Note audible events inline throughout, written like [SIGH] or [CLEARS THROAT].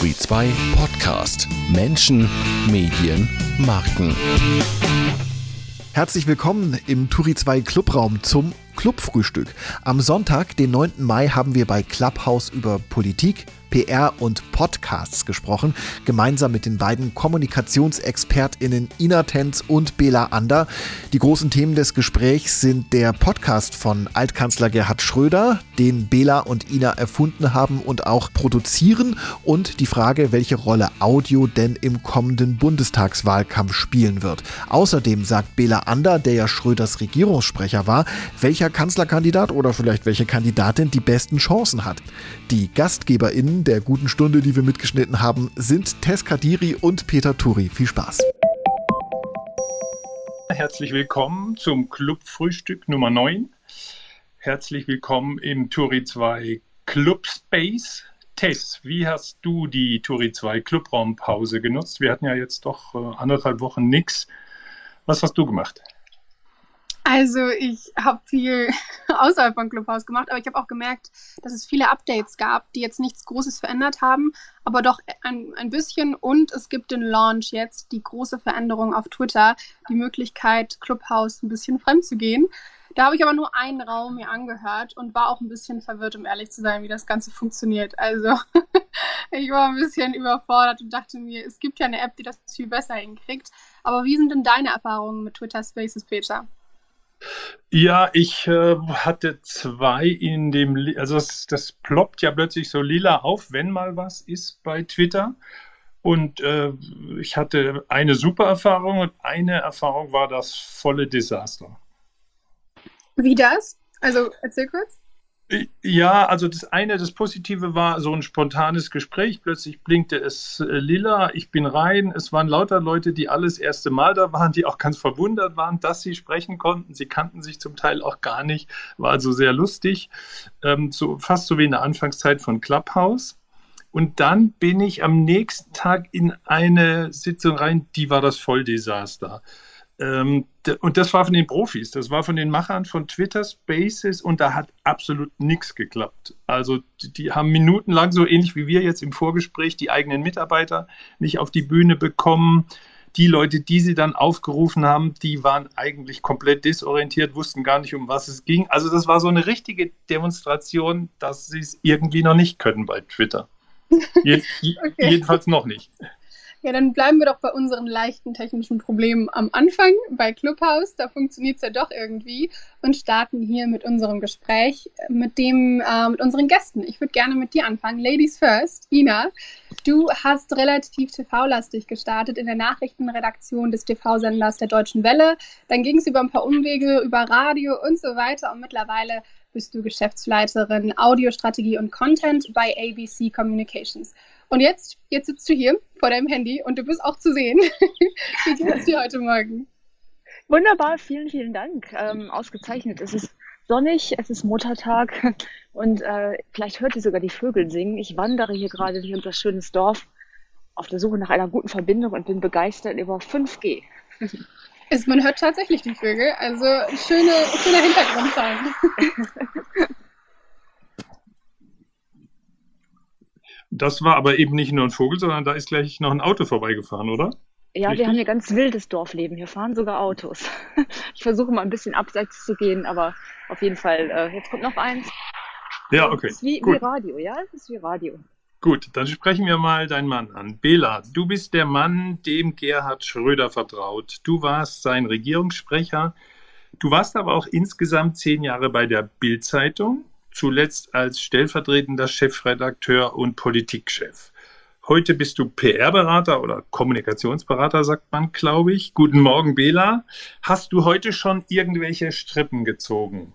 Turi 2 Podcast. Menschen, Medien, Marken. Herzlich willkommen im Turi 2 Clubraum zum Clubfrühstück. Am Sonntag, den 9. Mai, haben wir bei Clubhouse über Politik, PR und Podcasts gesprochen, gemeinsam mit den beiden Kommunikationsexpertinnen Ina Tenz und Bela Ander. Die großen Themen des Gesprächs sind der Podcast von Altkanzler Gerhard Schröder, den Bela und Ina erfunden haben und auch produzieren und die Frage, welche Rolle Audio denn im kommenden Bundestagswahlkampf spielen wird. Außerdem sagt Bela Ander, der ja Schröders Regierungssprecher war, welcher Kanzlerkandidat oder vielleicht welche Kandidatin die besten Chancen hat. Die GastgeberInnen der guten Stunde, die wir mitgeschnitten haben, sind Tess Kadiri und Peter Turi. Viel Spaß. Herzlich willkommen zum Club-Frühstück Nummer 9. Herzlich willkommen im Turi 2 Club Space. Tess, wie hast du die Turi 2 Clubraumpause genutzt? Wir hatten ja jetzt doch äh, anderthalb Wochen nichts. Was hast du gemacht? Also ich habe viel [LAUGHS] außerhalb von Clubhouse gemacht, aber ich habe auch gemerkt, dass es viele Updates gab, die jetzt nichts Großes verändert haben, aber doch ein, ein bisschen. Und es gibt den Launch jetzt, die große Veränderung auf Twitter, die Möglichkeit, Clubhouse ein bisschen fremd zu gehen. Da habe ich aber nur einen Raum mir angehört und war auch ein bisschen verwirrt, um ehrlich zu sein, wie das Ganze funktioniert. Also [LAUGHS] ich war ein bisschen überfordert und dachte mir, es gibt ja eine App, die das viel besser hinkriegt. Aber wie sind denn deine Erfahrungen mit Twitter Spaces, Peter? Ja, ich äh, hatte zwei in dem, also das, das ploppt ja plötzlich so lila auf, wenn mal was ist bei Twitter. Und äh, ich hatte eine super Erfahrung und eine Erfahrung war das volle Desaster. Wie das? Also erzähl kurz. Ja, also das eine, das Positive war so ein spontanes Gespräch. Plötzlich blinkte es äh, lila. Ich bin rein. Es waren lauter Leute, die alles erste Mal da waren, die auch ganz verwundert waren, dass sie sprechen konnten. Sie kannten sich zum Teil auch gar nicht. War also sehr lustig. Ähm, so, fast so wie in der Anfangszeit von Clubhouse. Und dann bin ich am nächsten Tag in eine Sitzung rein, die war das Volldesaster. Ähm, und das war von den Profis, das war von den Machern von Twitter Spaces und da hat absolut nichts geklappt. Also die, die, haben minutenlang, so ähnlich wie wir jetzt im Vorgespräch, die eigenen Mitarbeiter nicht auf die Bühne bekommen. Die Leute, die sie dann aufgerufen haben, die waren eigentlich komplett desorientiert, wussten gar nicht, um was es ging. Also das war so eine richtige Demonstration, dass sie es irgendwie noch nicht können bei Twitter. [LAUGHS] Je okay. Jedenfalls noch nicht. Ja, dann bleiben wir doch bei unseren leichten technischen Problemen am Anfang bei Clubhouse. Da funktioniert es ja doch irgendwie und starten hier mit unserem Gespräch mit dem äh, mit unseren Gästen. Ich würde gerne mit dir anfangen. Ladies first, Ina. Du hast relativ TV-lastig gestartet in der Nachrichtenredaktion des TV-Senders der Deutschen Welle. Dann ging es über ein paar Umwege über Radio und so weiter und mittlerweile bist du Geschäftsleiterin Audiostrategie und Content bei ABC Communications. Und jetzt, jetzt sitzt du hier vor deinem Handy und du bist auch zu sehen. [LAUGHS] Wie geht es dir heute Morgen? Wunderbar, vielen, vielen Dank. Ähm, ausgezeichnet. Es ist sonnig, es ist Muttertag [LAUGHS] und äh, vielleicht hört ihr sogar die Vögel singen. Ich wandere hier gerade durch unser schönes Dorf auf der Suche nach einer guten Verbindung und bin begeistert über 5G. [LAUGHS] Es, man hört tatsächlich die Vögel, also schöne, schöner Hintergrundsound. Das war aber eben nicht nur ein Vogel, sondern da ist gleich noch ein Auto vorbeigefahren, oder? Ja, Richtig? wir haben hier ganz wildes Dorfleben. Hier fahren sogar Autos. [LAUGHS] Ich versuche mal ein bisschen abseits zu gehen, aber auf jeden Fall, äh, jetzt kommt noch eins. Ja, okay. Es ist wie, wie Radio, ja? Es ist wie Radio. Gut, dann sprechen wir mal deinen Mann an. Bela, du bist der Mann, dem Gerhard Schröder vertraut. Du warst sein Regierungssprecher. Du warst aber auch insgesamt zehn Jahre bei der Bild-Zeitung zuletzt als stellvertretender Chefredakteur und Politikchef. Heute bist du PR-Berater oder Kommunikationsberater, sagt man, glaube ich. Guten Morgen, Bela. Hast du heute schon irgendwelche Strippen gezogen?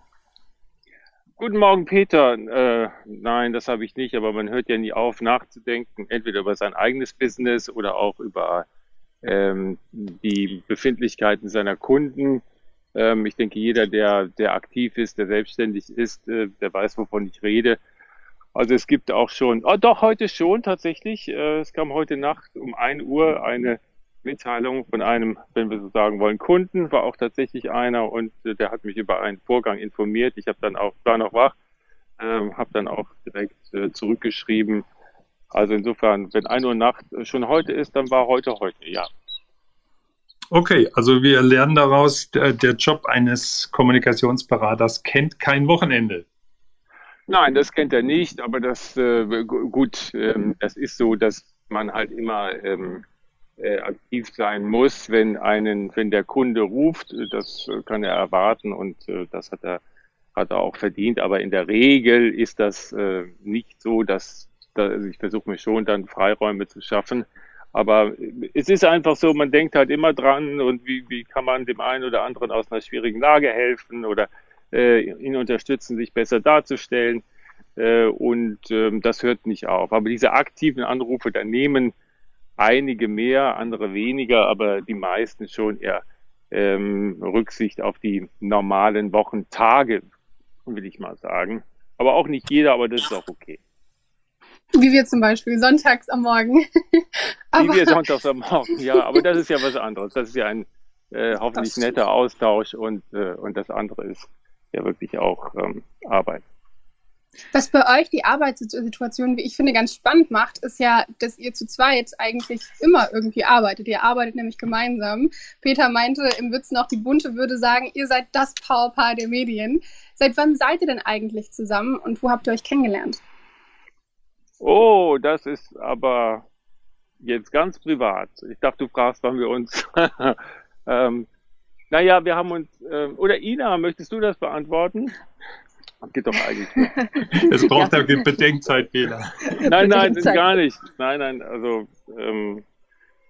Guten Morgen, Peter. Äh, nein, das habe ich nicht, aber man hört ja nie auf, nachzudenken, entweder über sein eigenes Business oder auch über ähm, die Befindlichkeiten seiner Kunden. Ähm, ich denke, jeder, der, der aktiv ist, der selbstständig ist, äh, der weiß, wovon ich rede. Also es gibt auch schon, oh doch, heute schon tatsächlich. Äh, es kam heute Nacht um ein Uhr eine Mitteilung von einem, wenn wir so sagen wollen, Kunden, war auch tatsächlich einer und äh, der hat mich über einen Vorgang informiert. Ich habe dann auch, war noch wach, ähm, habe dann auch direkt äh, zurückgeschrieben, Also insofern, wenn 1 Uhr Nacht schon heute ist, dann war heute heute, ja. Okay, also wir lernen daraus, der, der Job eines Kommunikationsberaters kennt kein Wochenende. Nein, das kennt er nicht, aber das äh, gut, ähm, das ist so, dass man halt immer ähm, äh, aktiv sein muss, wenn einen, wenn der Kunde ruft, das kann er erwarten und äh, das hat er hat er auch verdient, aber in der Regel ist das äh, nicht so, dass, dass also ich versuche mir schon dann Freiräume zu schaffen, aber es ist einfach so, man denkt halt immer dran und wie, wie kann man dem einen oder anderen aus einer schwierigen Lage helfen oder äh, ihn unterstützen, sich besser darzustellen. Äh, und ähm, das hört nicht auf. Aber diese aktiven Anrufe, da nehmen einige mehr, andere weniger, aber die meisten schon eher ähm, Rücksicht auf die normalen Wochentage, will ich mal sagen. Aber auch nicht jeder, aber das ist auch okay. Wie wir zum Beispiel sonntags am Morgen. [LAUGHS] Wie wir sonntags am Morgen, ja, aber das ist ja was anderes. Das ist ja ein äh, hoffentlich netter Austausch und, äh, und das andere ist ja wirklich auch ähm, Arbeit. Was bei euch die Arbeitssituation, wie ich finde, ganz spannend macht, ist ja, dass ihr zu zweit eigentlich immer irgendwie arbeitet. Ihr arbeitet nämlich gemeinsam. Peter meinte im Witz noch, die Bunte würde sagen, ihr seid das Powerpaar der Medien. Seit wann seid ihr denn eigentlich zusammen und wo habt ihr euch kennengelernt? Oh, das ist aber jetzt ganz privat. Ich dachte, du fragst, wann wir uns. [LAUGHS] ähm, naja, wir haben uns. Äh, oder Ina, möchtest du das beantworten? Geht doch eigentlich nicht. [LAUGHS] Es braucht ja Bedenkzeit, Fehler. Nein, nein, gar nicht. Nein, nein, also. Ähm,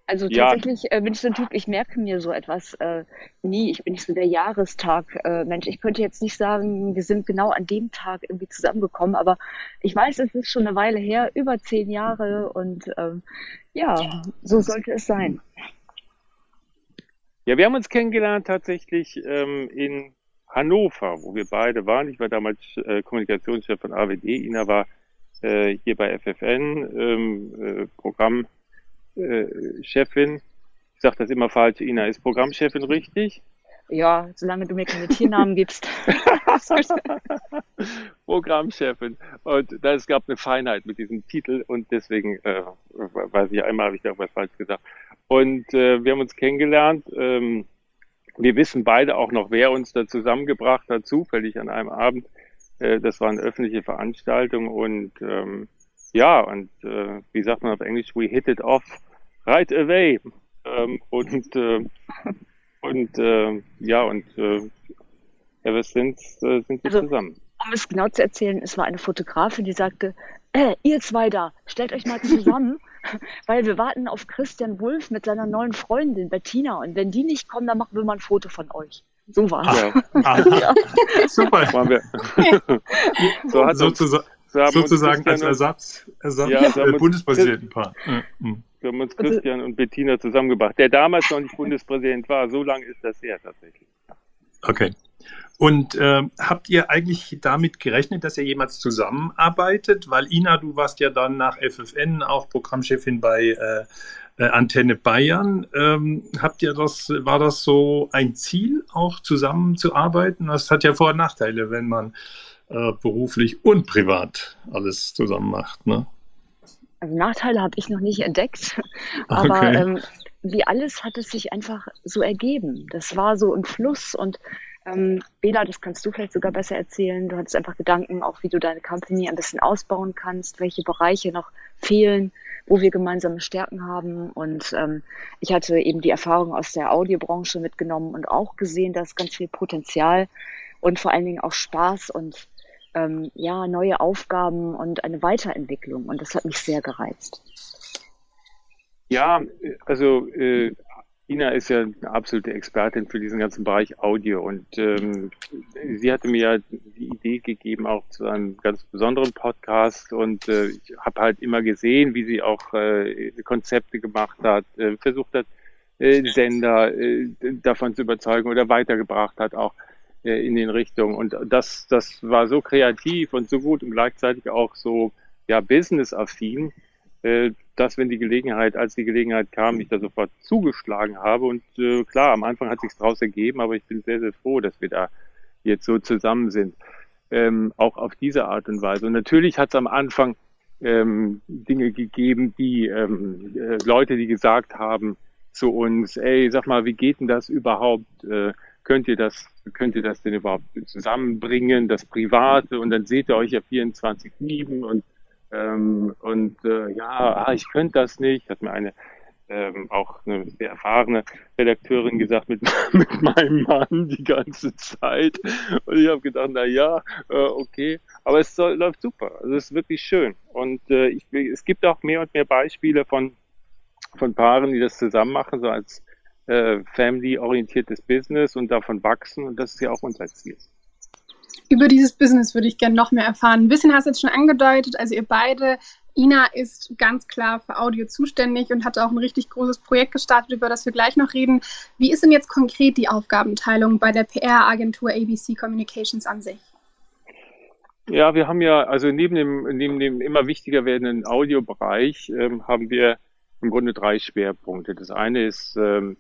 also tatsächlich ja. äh, bin ich so ein Typ, ich merke mir so etwas äh, nie. Ich bin nicht so der Jahrestag-Mensch. Äh, ich könnte jetzt nicht sagen, wir sind genau an dem Tag irgendwie zusammengekommen, aber ich weiß, es ist schon eine Weile her, über zehn Jahre und ähm, ja, so sollte es sein. Ja, wir haben uns kennengelernt tatsächlich ähm, in Hannover, wo wir beide waren. Ich war damals äh, Kommunikationschef von AWD, Ina war äh, hier bei FFN ähm, äh, Programmchefin. Äh, ich sage das immer falsch, Ina ist Programmchefin richtig? Ja, solange du mir keine Tiernamen gibst. [LAUGHS] Programmchefin. Und da, es gab eine Feinheit mit diesem Titel und deswegen äh, weiß ich, einmal habe ich da irgendwas falsch gesagt. Und äh, wir haben uns kennengelernt. Ähm, wir wissen beide auch noch, wer uns da zusammengebracht hat, zufällig an einem Abend. Äh, das war eine öffentliche Veranstaltung und ähm, ja, und äh, wie sagt man auf Englisch, we hit it off right away. Ähm, und äh, und äh, ja, und äh, ever since äh, sind wir also, zusammen. Um es genau zu erzählen, es war eine Fotografin, die sagte, äh, ihr zwei da, stellt euch mal zusammen, [LAUGHS] weil wir warten auf Christian Wulff mit seiner neuen Freundin Bettina und wenn die nicht kommen, dann machen wir mal ein Foto von euch. So war es. Ja. [LAUGHS] Ja. [LAUGHS] Super. Waren wir. so hat so sozusagen als Ersatz, Ersatz ja, äh, Bundespräsidentenpaar. Mhm. Wir haben uns Christian und Bettina zusammengebracht, der damals noch nicht [LAUGHS] Bundespräsident war. So lange ist das her tatsächlich. Okay. Und äh, habt ihr eigentlich damit gerechnet, dass ihr jemals zusammenarbeitet? Weil Ina, du warst ja dann nach FFN auch Programmchefin bei äh, äh, Antenne Bayern. Ähm, habt ihr das, war das so ein Ziel, auch zusammenzuarbeiten? Das hat ja Vor- und Nachteile, wenn man äh, beruflich und privat alles zusammen macht. Ne? Also Nachteile habe ich noch nicht entdeckt, [LAUGHS] aber okay. ähm, wie alles hat es sich einfach so ergeben. Das war so im Fluss und ähm, Bela, das kannst du vielleicht sogar besser erzählen. Du hattest einfach Gedanken, auch wie du deine Company ein bisschen ausbauen kannst, welche Bereiche noch fehlen, wo wir gemeinsame Stärken haben. Und ähm, ich hatte eben die Erfahrung aus der Audiobranche mitgenommen und auch gesehen, dass ganz viel Potenzial und vor allen Dingen auch Spaß und ähm, ja, neue Aufgaben und eine Weiterentwicklung. Und das hat mich sehr gereizt. Ja, also äh, Ina ist ja eine absolute Expertin für diesen ganzen Bereich Audio und ähm, sie hatte mir ja die Idee gegeben, auch zu einem ganz besonderen Podcast und äh, ich habe halt immer gesehen, wie sie auch äh, Konzepte gemacht hat, äh, versucht hat, äh, Sender äh, davon zu überzeugen oder weitergebracht hat auch in den Richtungen und das, das war so kreativ und so gut und gleichzeitig auch so ja business-affin, äh, dass wenn die Gelegenheit, als die Gelegenheit kam, ich da sofort zugeschlagen habe. Und äh, klar, am Anfang hat sich daraus ergeben, aber ich bin sehr, sehr froh, dass wir da jetzt so zusammen sind. Ähm, auch auf diese Art und Weise. Und natürlich hat es am Anfang ähm, Dinge gegeben, die ähm, äh, Leute, die gesagt haben zu uns, ey, sag mal, wie geht denn das überhaupt? Äh, könnt ihr das, könnt ihr das denn überhaupt zusammenbringen, das Private? Und dann seht ihr euch ja 24 lieben und ähm, und äh, ja, ah, ich könnte das nicht, hat mir eine ähm, auch eine sehr erfahrene Redakteurin gesagt, mit, [LAUGHS] mit meinem Mann die ganze Zeit. Und ich habe gedacht, na ja, äh, okay, aber es soll, läuft super. Also es ist wirklich schön. Und äh, ich, es gibt auch mehr und mehr Beispiele von, von Paaren, die das zusammen machen, so als äh, family-orientiertes Business und davon wachsen. Und das ist ja auch unser Ziel. Über dieses Business würde ich gerne noch mehr erfahren. Ein bisschen hast du jetzt schon angedeutet, also ihr beide Ina ist ganz klar für Audio zuständig und hat auch ein richtig großes Projekt gestartet, über das wir gleich noch reden. Wie ist denn jetzt konkret die Aufgabenteilung bei der PR-Agentur ABC Communications an sich? Ja, wir haben ja, also neben dem, neben dem immer wichtiger werdenden Audiobereich ähm, haben wir im Grunde drei Schwerpunkte. Das eine ist ähm,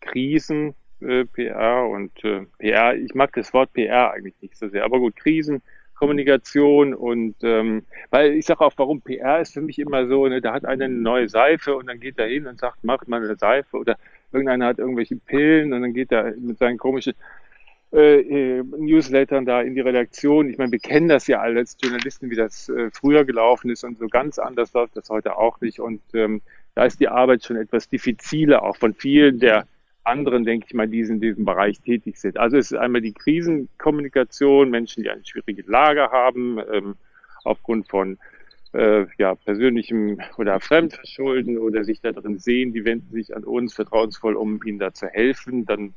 Krisen, äh, PR und äh, PR. Ich mag das Wort PR eigentlich nicht so sehr, aber gut, Krisen, Kommunikation und ähm, weil ich sage auch, warum PR ist für mich immer so, ne, da hat einer eine neue Seife und dann geht er hin und sagt, macht mal eine Seife oder irgendeiner hat irgendwelche Pillen und dann geht er mit seinen komischen äh, äh, Newslettern da in die Redaktion. Ich meine, wir kennen das ja alle als Journalisten, wie das äh, früher gelaufen ist und so ganz anders läuft das heute auch nicht. Und ähm, da ist die Arbeit schon etwas diffiziler, auch von vielen der anderen, denke ich mal, die in diesem Bereich tätig sind. Also es ist einmal die Krisenkommunikation, Menschen, die eine schwierige Lage haben, ähm, aufgrund von äh, ja, persönlichem oder Fremdverschulden oder sich da drin sehen, die wenden sich an uns vertrauensvoll, um ihnen da zu helfen. Dann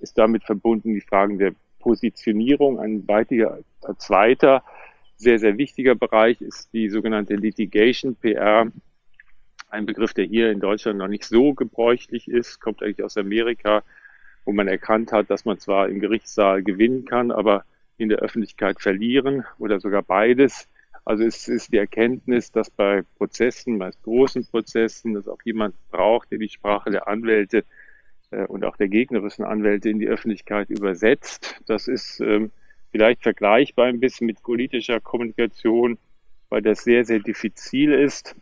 ist damit verbunden die Fragen der Positionierung. Ein weiterer, zweiter, sehr, sehr wichtiger Bereich ist die sogenannte Litigation PR ein Begriff, der hier in Deutschland noch nicht so gebräuchlich ist, kommt eigentlich aus Amerika, wo man erkannt hat, dass man zwar im Gerichtssaal gewinnen kann, aber in der Öffentlichkeit verlieren oder sogar beides. Also es ist die Erkenntnis, dass bei Prozessen, meist großen Prozessen, es auch jemand braucht, der die Sprache der Anwälte äh, und auch der gegnerischen Anwälte in die Öffentlichkeit übersetzt. Das ist ähm, vielleicht vergleichbar ein bisschen mit politischer Kommunikation, weil das sehr, sehr diffizil ist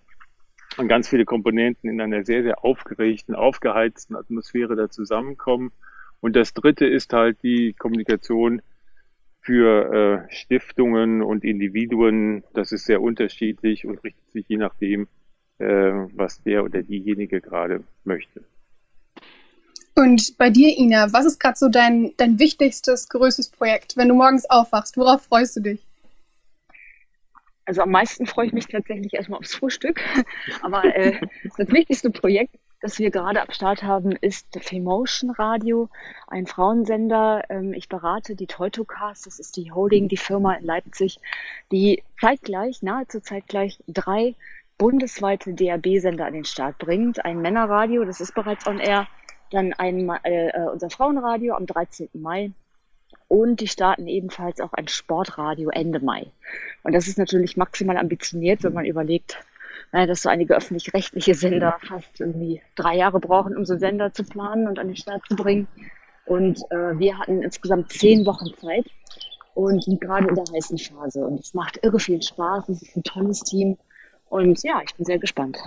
und ganz viele Komponenten in einer sehr, sehr aufgeregten, aufgeheizten Atmosphäre da zusammenkommen. Und das dritte ist halt die Kommunikation für äh, Stiftungen und Individuen. Das ist sehr unterschiedlich und richtet sich je nachdem, äh, was der oder diejenige gerade möchte. Und bei dir, Ina, was ist gerade so dein, dein wichtigstes, größtes Projekt? Wenn du morgens aufwachst, worauf freust du dich? Also am meisten freue ich mich tatsächlich erstmal aufs Frühstück. [LAUGHS] Aber äh, das wichtigste Projekt, das wir gerade am Start haben, ist Femotion Radio, ein Frauensender. Ähm, ich berate die Teutocast, das ist die Holding, die Firma in Leipzig, die zeitgleich, nahezu zeitgleich drei bundesweite DAB-Sender an den Start bringt. Ein Männerradio, das ist bereits on air, dann ein, äh, äh unser Frauenradio am 13. Mai und die starten ebenfalls auch ein Sportradio Ende Mai. Und das ist natürlich maximal ambitioniert, wenn man überlegt, dass so einige öffentlich-rechtliche Sender fast irgendwie drei Jahre brauchen, um so einen Sender zu planen und an den Start zu bringen. Und äh, wir hatten insgesamt zehn Wochen Zeit und sind gerade in der heißen Phase. Und es macht irre viel Spaß. Es ist ein tolles Team. Und ja, ich bin sehr gespannt.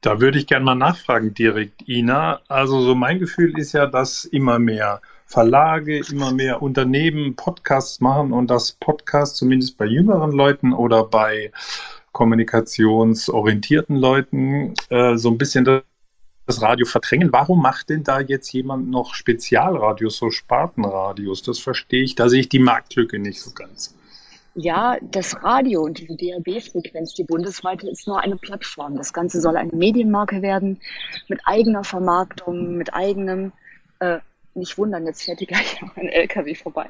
Da würde ich gerne mal nachfragen direkt, Ina. Also so mein Gefühl ist ja, dass immer mehr Verlage, immer mehr Unternehmen Podcasts machen und das Podcast zumindest bei jüngeren Leuten oder bei kommunikationsorientierten Leuten äh, so ein bisschen das Radio verdrängen. Warum macht denn da jetzt jemand noch Spezialradios, so Spartenradios? Das verstehe ich, da sehe ich die Marktlücke nicht so ganz. Ja, das Radio und diese DAB-Frequenz, die bundesweite, ist nur eine Plattform. Das Ganze soll eine Medienmarke werden mit eigener Vermarktung, mit eigenem äh, nicht wundern, jetzt fährt hier gleich noch ein LKW vorbei.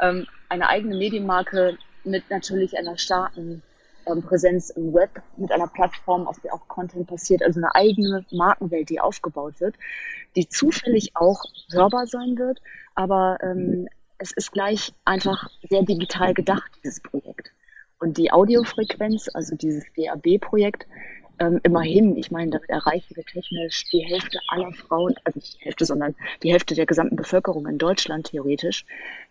Ähm, eine eigene Medienmarke mit natürlich einer starken ähm, Präsenz im Web, mit einer Plattform, auf der auch Content passiert, also eine eigene Markenwelt, die aufgebaut wird, die zufällig auch hörbar sein wird, aber ähm, es ist gleich einfach sehr digital gedacht, dieses Projekt. Und die Audiofrequenz, also dieses DAB-Projekt, ähm, immerhin, ich meine, damit erreichen wir technisch die Hälfte aller Frauen, also nicht die Hälfte, sondern die Hälfte der gesamten Bevölkerung in Deutschland theoretisch.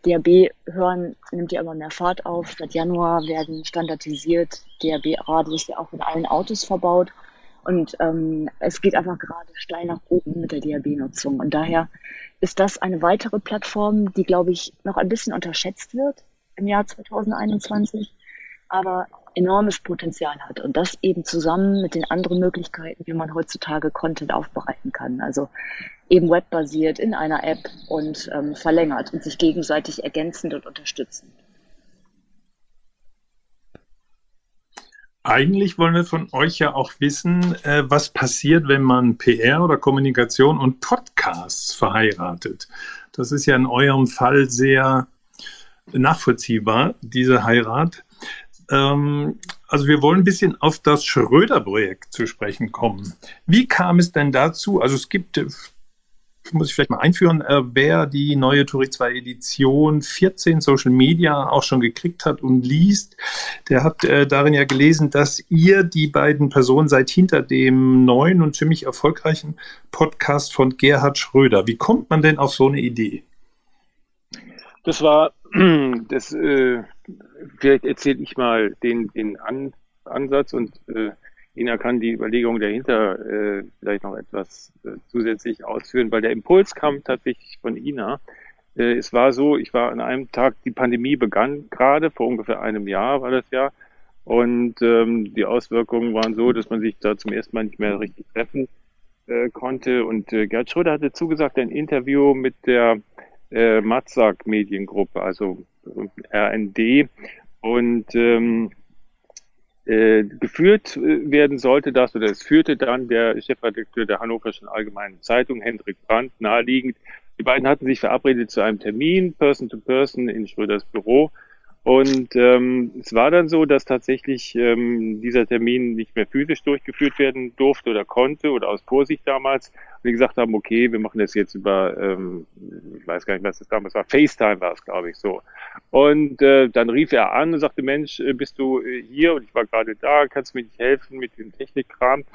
DAB hören nimmt ja immer mehr Fahrt auf. Seit Januar werden standardisiert DAB-Radios ja auch in allen Autos verbaut. Und ähm, es geht einfach gerade steil nach oben mit der DAB-Nutzung. Und daher ist das eine weitere Plattform, die, glaube ich, noch ein bisschen unterschätzt wird im Jahr 2021, aber enormes Potenzial hat. Und das eben zusammen mit den anderen Möglichkeiten, wie man heutzutage Content aufbereiten kann. Also eben webbasiert in einer App und ähm, verlängert und sich gegenseitig ergänzend und unterstützend. Eigentlich wollen wir von euch ja auch wissen, äh, was passiert, wenn man PR oder Kommunikation und Podcasts verheiratet. Das ist ja in eurem Fall sehr nachvollziehbar, diese Heirat. Ähm, also wir wollen ein bisschen auf das Schröder-Projekt zu sprechen kommen. Wie kam es denn dazu? Also es gibt muss ich vielleicht mal einführen, äh, wer die neue Touring 2 Edition 14 Social Media auch schon gekriegt hat und liest, der hat äh, darin ja gelesen, dass ihr die beiden Personen seid hinter dem neuen und ziemlich erfolgreichen Podcast von Gerhard Schröder. Wie kommt man denn auf so eine Idee? Das war, [CLEARS THROAT] das, äh, vielleicht erzähle ich mal den, den An Ansatz und äh, Ina kann die Überlegung dahinter äh, vielleicht noch etwas äh, zusätzlich ausführen, weil der Impuls kam tatsächlich von Ina. Äh, es war so, ich war an einem Tag, die Pandemie begann gerade, vor ungefähr einem Jahr war das ja, und ähm, die Auswirkungen waren so, dass man sich da zum ersten Mal nicht mehr richtig treffen äh, konnte. Und äh, Gerd Schröder hatte zugesagt, ein Interview mit der äh, Matzak Mediengruppe, also RND. Und ähm, äh, geführt äh, werden sollte das, oder es führte dann der Chefredakteur der Hannoverschen Allgemeinen Zeitung, Hendrik Brandt, naheliegend. Die beiden hatten sich verabredet zu einem Termin, Person to Person, in Schröders Büro. Und ähm, es war dann so, dass tatsächlich ähm, dieser Termin nicht mehr physisch durchgeführt werden durfte oder konnte oder aus Vorsicht damals. Und die gesagt haben, okay, wir machen das jetzt über, ähm, ich weiß gar nicht, was das damals war, FaceTime war es, glaube ich, so. Und äh, dann rief er an und sagte, Mensch, äh, bist du äh, hier? Und ich war gerade da, kannst du mir nicht helfen mit dem Technikkram?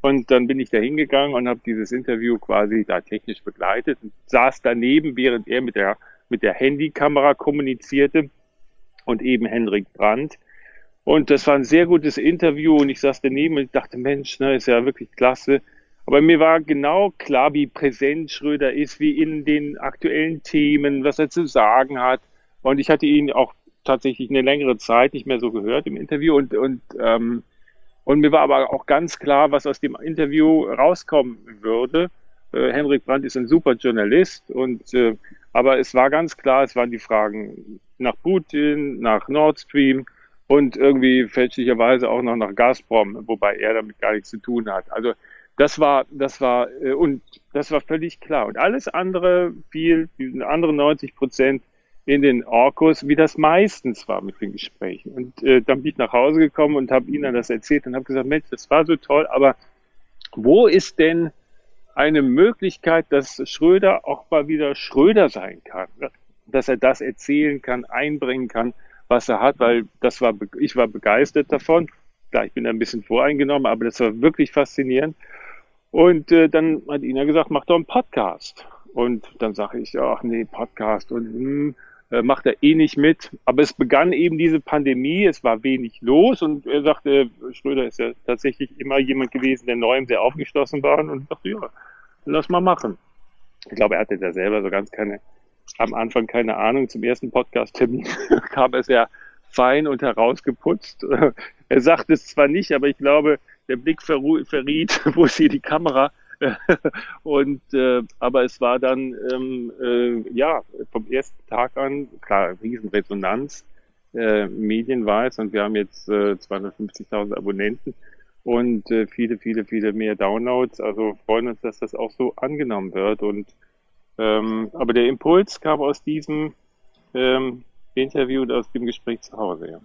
Und dann bin ich da hingegangen und habe dieses Interview quasi da technisch begleitet und saß daneben, während er mit der, mit der Handykamera kommunizierte und eben Henrik Brandt. Und das war ein sehr gutes Interview und ich saß daneben und dachte, Mensch, ne, ist ja wirklich klasse. Aber mir war genau klar, wie präsent Schröder ist, wie in den aktuellen Themen, was er zu sagen hat. Und ich hatte ihn auch tatsächlich eine längere Zeit nicht mehr so gehört im Interview und, und, ähm, und mir war aber auch ganz klar, was aus dem Interview rauskommen würde. Äh, Henrik Brandt ist ein super Journalist und äh, aber es war ganz klar, es waren die Fragen nach Putin, nach Nord Stream und irgendwie fälschlicherweise auch noch nach Gazprom, wobei er damit gar nichts zu tun hat. Also das war, das war, äh, und das war völlig klar. Und alles andere fiel, die anderen 90 Prozent in den Orkus, wie das meistens war mit den Gesprächen. Und äh, dann bin ich nach Hause gekommen und habe ihnen das erzählt und habe gesagt, Mensch, das war so toll, aber wo ist denn eine Möglichkeit, dass Schröder auch mal wieder Schröder sein kann? Dass er das erzählen kann, einbringen kann, was er hat, weil das war, ich war begeistert davon. Klar, ich bin ein bisschen voreingenommen, aber das war wirklich faszinierend. Und äh, dann hat Ina gesagt, mach doch einen Podcast. Und dann sage ich, ach nee, Podcast und hm, äh, macht er eh nicht mit. Aber es begann eben diese Pandemie, es war wenig los und er sagte, Schröder ist ja tatsächlich immer jemand gewesen, der neuem sehr aufgeschlossen war und dachte, ja, lass mal machen. Ich glaube, er hatte da selber so ganz keine am Anfang keine Ahnung. Zum ersten Podcast-Termin [LAUGHS] kam er sehr fein und herausgeputzt. [LAUGHS] Er sagt es zwar nicht, aber ich glaube, der Blick verriet, [LAUGHS] wo ist hier die Kamera? und äh, aber es war dann ähm, äh, ja vom ersten Tag an klar Riesenresonanz äh, medienweit und wir haben jetzt äh, 250.000 Abonnenten und äh, viele viele viele mehr Downloads also freuen uns dass das auch so angenommen wird und ähm, aber der Impuls kam aus diesem ähm, Interview und aus dem Gespräch zu Hause, ja.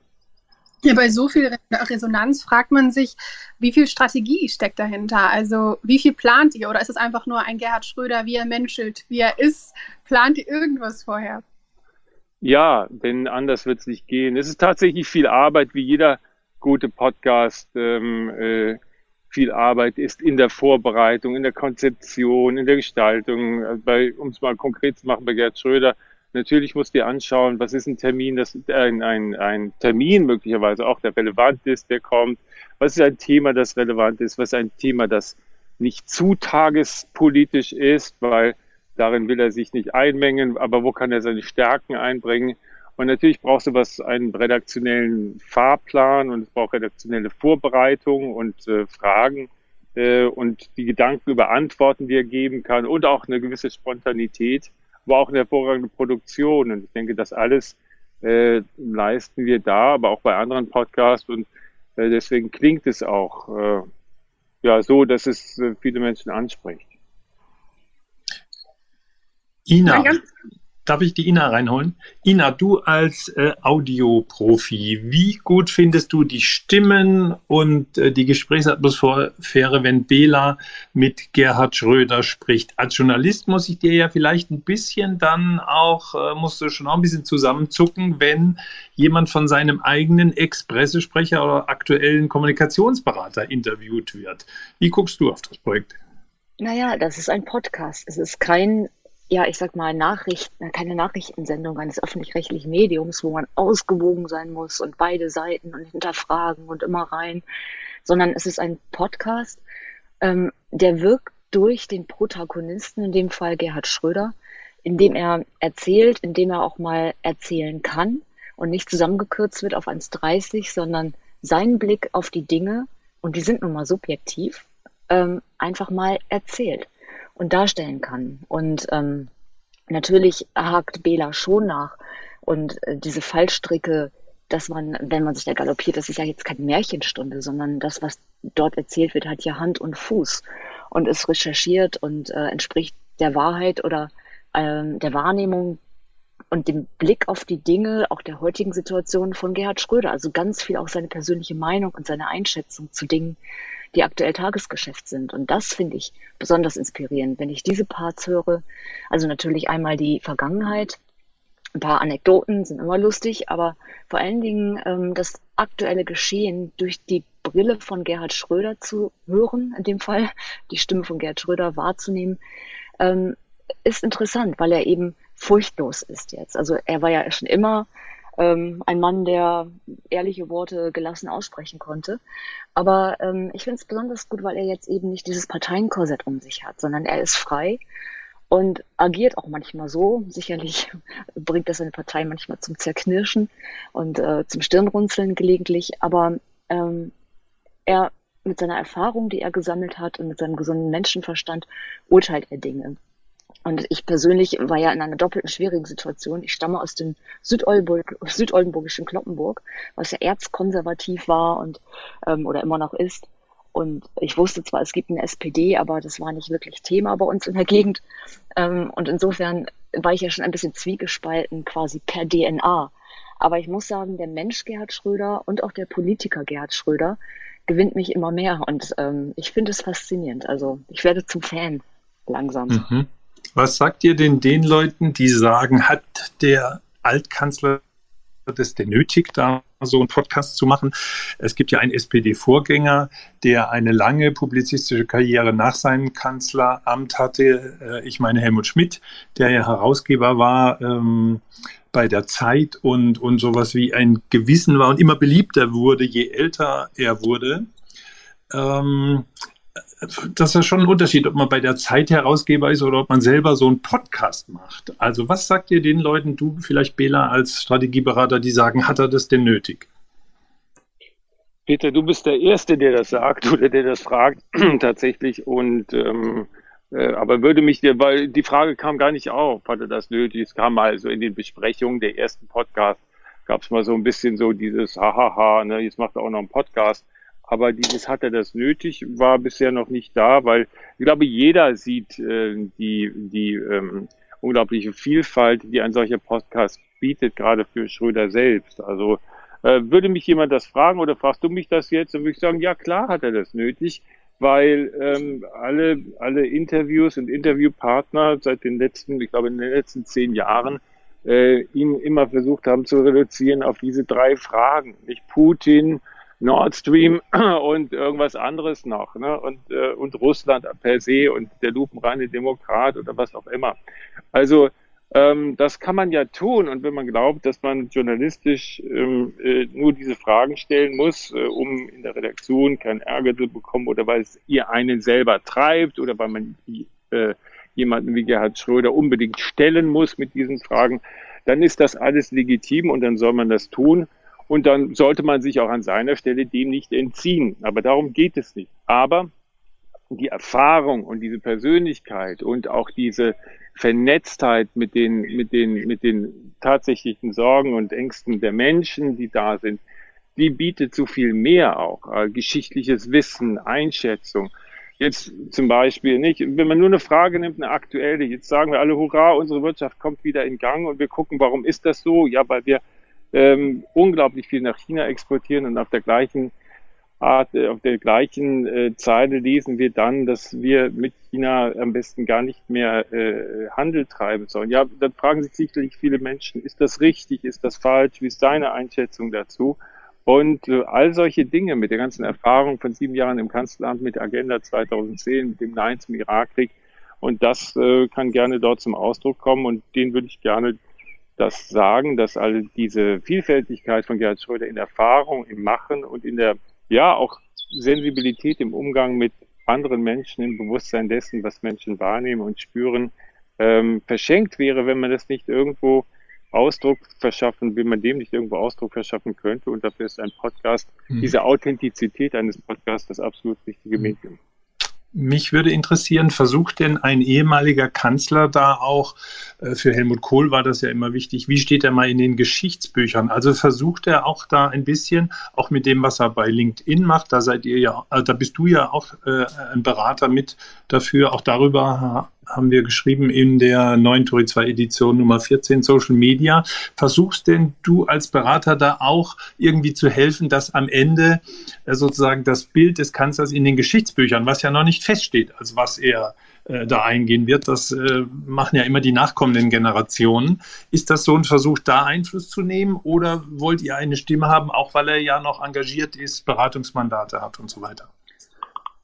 Ja, bei so viel Resonanz fragt man sich, wie viel Strategie steckt dahinter? Also, wie viel plant ihr? Oder ist es einfach nur ein Gerhard Schröder, wie er menschelt, wie er ist? Plant ihr irgendwas vorher? Ja, denn anders wird es nicht gehen. Es ist tatsächlich viel Arbeit, wie jeder gute Podcast ähm, äh, viel Arbeit ist in der Vorbereitung, in der Konzeption, in der Gestaltung. Bei, um es mal konkret zu machen, bei Gerd Schröder, natürlich musst du dir anschauen, was ist ein Termin, das, ein, ein, ein Termin möglicherweise auch, der relevant ist, der kommt. Was ist ein Thema, das relevant ist? Was ist ein Thema, das nicht zu tagespolitisch ist, weil darin will er sich nicht einmengen, aber wo kann er seine Stärken einbringen? Und natürlich brauchst du was, einen redaktionellen Fahrplan und es braucht redaktionelle Vorbereitung und äh, Fragen äh, und die Gedanken über Antworten, die er geben kann und auch eine gewisse Spontanität, aber auch eine hervorragende Produktion. Und ich denke, das alles äh, leisten wir da, aber auch bei anderen Podcasts und äh, deswegen klingt es auch äh, ja so, dass es äh, viele Menschen anspricht. Ina, Darf ich die Ina reinholen? Ina, du als äh, Audioprofi, wie gut findest du die Stimmen und äh, die Gesprächsatmosphäre, wenn Bela mit Gerhard Schröder spricht? Als Journalist muss ich dir ja vielleicht ein bisschen dann auch, äh, musst du schon auch ein bisschen zusammenzucken, wenn jemand von seinem eigenen Ex-Pressesprecher oder aktuellen Kommunikationsberater interviewt wird. Wie guckst du auf das Projekt? Naja, das ist ein Podcast. Es ist kein ja, ich sag mal, Nachrichten, keine Nachrichtensendung eines öffentlich-rechtlichen Mediums, wo man ausgewogen sein muss und beide Seiten und hinterfragen und immer rein, sondern es ist ein Podcast, ähm, der wirkt durch den Protagonisten, in dem Fall Gerhard Schröder, indem er erzählt, indem er auch mal erzählen kann und nicht zusammengekürzt wird auf 1,30, sondern seinen Blick auf die Dinge, und die sind nun mal subjektiv, ähm, einfach mal erzählt und darstellen kann. Und ähm, natürlich hakt Bela schon nach. Und äh, diese Fallstricke, dass man, wenn man sich da galoppiert, das ist ja jetzt keine Märchenstunde, sondern das, was dort erzählt wird, hat ja Hand und Fuß und ist recherchiert und äh, entspricht der Wahrheit oder ähm, der Wahrnehmung und dem Blick auf die Dinge, auch der heutigen Situation von Gerhard Schröder. Also ganz viel auch seine persönliche Meinung und seine Einschätzung zu Dingen, die aktuell Tagesgeschäft sind. Und das finde ich besonders inspirierend, wenn ich diese Parts höre. Also natürlich einmal die Vergangenheit, ein paar Anekdoten sind immer lustig, aber vor allen Dingen ähm, das aktuelle Geschehen durch die Brille von Gerhard Schröder zu hören, in dem Fall die Stimme von Gerhard Schröder wahrzunehmen, ähm, ist interessant, weil er eben furchtlos ist jetzt. Also er war ja schon immer ähm, ein Mann, der ehrliche Worte gelassen aussprechen konnte. Aber ähm, ich finde es besonders gut, weil er jetzt eben nicht dieses Parteienkorsett um sich hat, sondern er ist frei und agiert auch manchmal so. Sicherlich [LAUGHS] bringt das seine Partei manchmal zum Zerknirschen und äh, zum Stirnrunzeln gelegentlich, aber ähm, er mit seiner Erfahrung, die er gesammelt hat und mit seinem gesunden Menschenverstand urteilt er Dinge. Und ich persönlich war ja in einer doppelten schwierigen Situation. Ich stamme aus dem Südoldenburg, südoldenburgischen Kloppenburg, was ja erzkonservativ war und ähm, oder immer noch ist. Und ich wusste zwar, es gibt eine SPD, aber das war nicht wirklich Thema bei uns in der Gegend. Ähm, und insofern war ich ja schon ein bisschen zwiegespalten, quasi per DNA. Aber ich muss sagen, der Mensch Gerhard Schröder und auch der Politiker Gerhard Schröder gewinnt mich immer mehr. Und ähm, ich finde es faszinierend. Also ich werde zum Fan langsam. Mhm. Was sagt ihr denn den Leuten, die sagen, hat der Altkanzler das denn nötig, da so einen Podcast zu machen? Es gibt ja einen SPD-Vorgänger, der eine lange publizistische Karriere nach seinem Kanzleramt hatte. Äh, ich meine Helmut Schmidt, der ja Herausgeber war ähm, bei der Zeit und, und sowas wie ein Gewissen war und immer beliebter wurde, je älter er wurde. Ähm, das ist schon ein Unterschied, ob man bei der Zeit Herausgeber ist oder ob man selber so einen Podcast macht. Also was sagt ihr den Leuten, du vielleicht Bela als Strategieberater, die sagen, hat er das denn nötig? Peter, du bist der Erste, der das sagt [LAUGHS] oder der das fragt [CLEARS THROAT] tatsächlich. Und ähm, äh, aber würde mich dir, weil die Frage kam gar nicht auf, hat er das nötig? Es kam mal so in den Besprechungen der ersten Podcast, gab es mal so ein bisschen so dieses Hahaha, ne, jetzt macht er auch noch einen Podcast aber dieses hat er das nötig, war bisher noch nicht da, weil ich glaube, jeder sieht äh, die, die ähm, unglaubliche Vielfalt, die ein solcher Podcast bietet, gerade für Schröder selbst. Also äh, würde mich jemand das fragen oder fragst du mich das jetzt, dann würde ich sagen, ja klar hat er das nötig, weil ähm, alle, alle Interviews und Interviewpartner seit den letzten, ich glaube in den letzten zehn Jahren, äh, ihn immer versucht haben zu reduzieren auf diese drei Fragen. Nicht Putin, Nord Stream [CLEARS THROAT] und irgendwas anderes noch. Ne? Und, äh, und Russland per se und der lupenreine Demokrat oder was auch immer. Also ähm, das kann man ja tun. Und wenn man glaubt, dass man journalistisch ähm, äh, nur diese Fragen stellen muss, äh, um in der Redaktion keinen Ärger zu bekommen oder weil es ihr einen selber treibt oder weil man äh, jemanden wie Gerhard Schröder unbedingt stellen muss mit diesen Fragen, dann ist das alles legitim und dann soll man das tun. Und dann sollte man sich auch an seiner Stelle dem nicht entziehen. Aber darum geht es nicht. Aber die Erfahrung und diese Persönlichkeit und auch diese Vernetztheit mit den, mit den, mit den tatsächlichen Sorgen und Ängsten der Menschen, die da sind, die bietet so viel mehr auch. Äh, geschichtliches Wissen, Einschätzung. Jetzt zum Beispiel nicht, wenn man nur eine Frage nimmt, eine aktuelle, jetzt sagen wir alle, hurra, unsere Wirtschaft kommt wieder in Gang und wir gucken, warum ist das so? Ja, weil wir ähm, unglaublich viel nach China exportieren und auf der gleichen Art, äh, auf der gleichen äh, Zeile lesen wir dann, dass wir mit China am besten gar nicht mehr äh, Handel treiben sollen. Ja, dann fragen sich sicherlich viele Menschen, ist das richtig, ist das falsch, wie ist deine Einschätzung dazu? Und äh, all solche Dinge mit der ganzen Erfahrung von sieben Jahren im Kanzleramt mit der Agenda 2010, mit dem Nein zum Irakkrieg, und das äh, kann gerne dort zum Ausdruck kommen und den würde ich gerne das sagen, dass all diese Vielfältigkeit von Gerhard Schröder in Erfahrung, im Machen und in der, ja, auch Sensibilität im Umgang mit anderen Menschen, im Bewusstsein dessen, was Menschen wahrnehmen und spüren, ähm, verschenkt wäre, wenn man das nicht irgendwo Ausdruck verschaffen, wenn man dem nicht irgendwo Ausdruck verschaffen könnte. Und dafür ist ein Podcast, mhm. diese Authentizität eines Podcasts das absolut richtige hm. Medium. Mich würde interessieren, versucht denn ein ehemaliger Kanzler da auch, äh, für Helmut Kohl war das ja immer wichtig, wie steht er mal in den Geschichtsbüchern? Also versucht er auch da ein bisschen, auch mit dem, was er bei LinkedIn macht, da seid ihr ja, äh, da bist du ja auch äh, ein Berater mit dafür, auch darüber haben wir geschrieben in der neuen Tori 2 Edition Nummer 14 Social Media. Versuchst denn du als Berater da auch irgendwie zu helfen, dass am Ende äh, sozusagen das Bild des Kanzlers in den Geschichtsbüchern, was ja noch nicht feststeht, als was er äh, da eingehen wird, das äh, machen ja immer die nachkommenden Generationen. Ist das so ein Versuch, da Einfluss zu nehmen oder wollt ihr eine Stimme haben, auch weil er ja noch engagiert ist, Beratungsmandate hat und so weiter?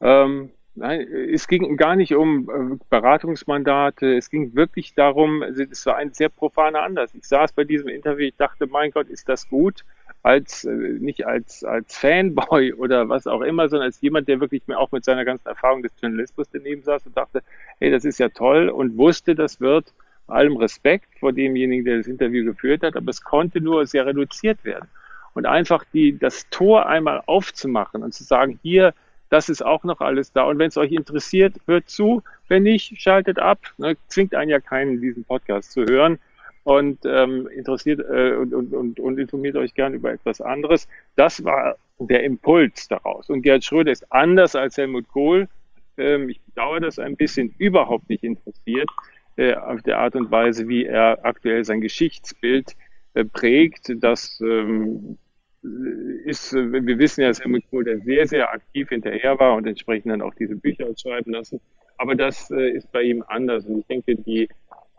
Ähm Nein, es ging gar nicht um äh, Beratungsmandate. Es ging wirklich darum, es war ein sehr profaner Anlass. Ich saß bei diesem Interview, ich dachte, mein Gott, ist das gut? Als, äh, nicht als, als Fanboy [LAUGHS] oder was auch immer, sondern als jemand, der wirklich auch mit seiner ganzen Erfahrung des Journalismus daneben saß und dachte, hey, das ist ja toll und wusste, das wird allem Respekt vor demjenigen, der das Interview geführt hat, aber es konnte nur sehr reduziert werden. Und einfach die, das Tor einmal aufzumachen und zu sagen, hier, das ist auch noch alles da. Und wenn es euch interessiert, hört zu. Wenn nicht, schaltet ab. Ne, zwingt einen ja keinen, diesen Podcast zu hören. Und ähm, interessiert äh, und, und, und, informiert euch gern über etwas anderes. Das war der Impuls daraus. Und Gerd Schröder ist anders als Helmut Kohl. Ähm, ich bedauere das ein bisschen überhaupt nicht interessiert äh, auf der Art und Weise, wie er aktuell sein Geschichtsbild äh, prägt. Das ähm, ist, wir wissen ja, dass Helmut Kohl der sehr, sehr aktiv hinterher war und entsprechend dann auch diese Bücher schreiben lassen. Aber das äh, ist bei ihm anders. Und ich denke, die,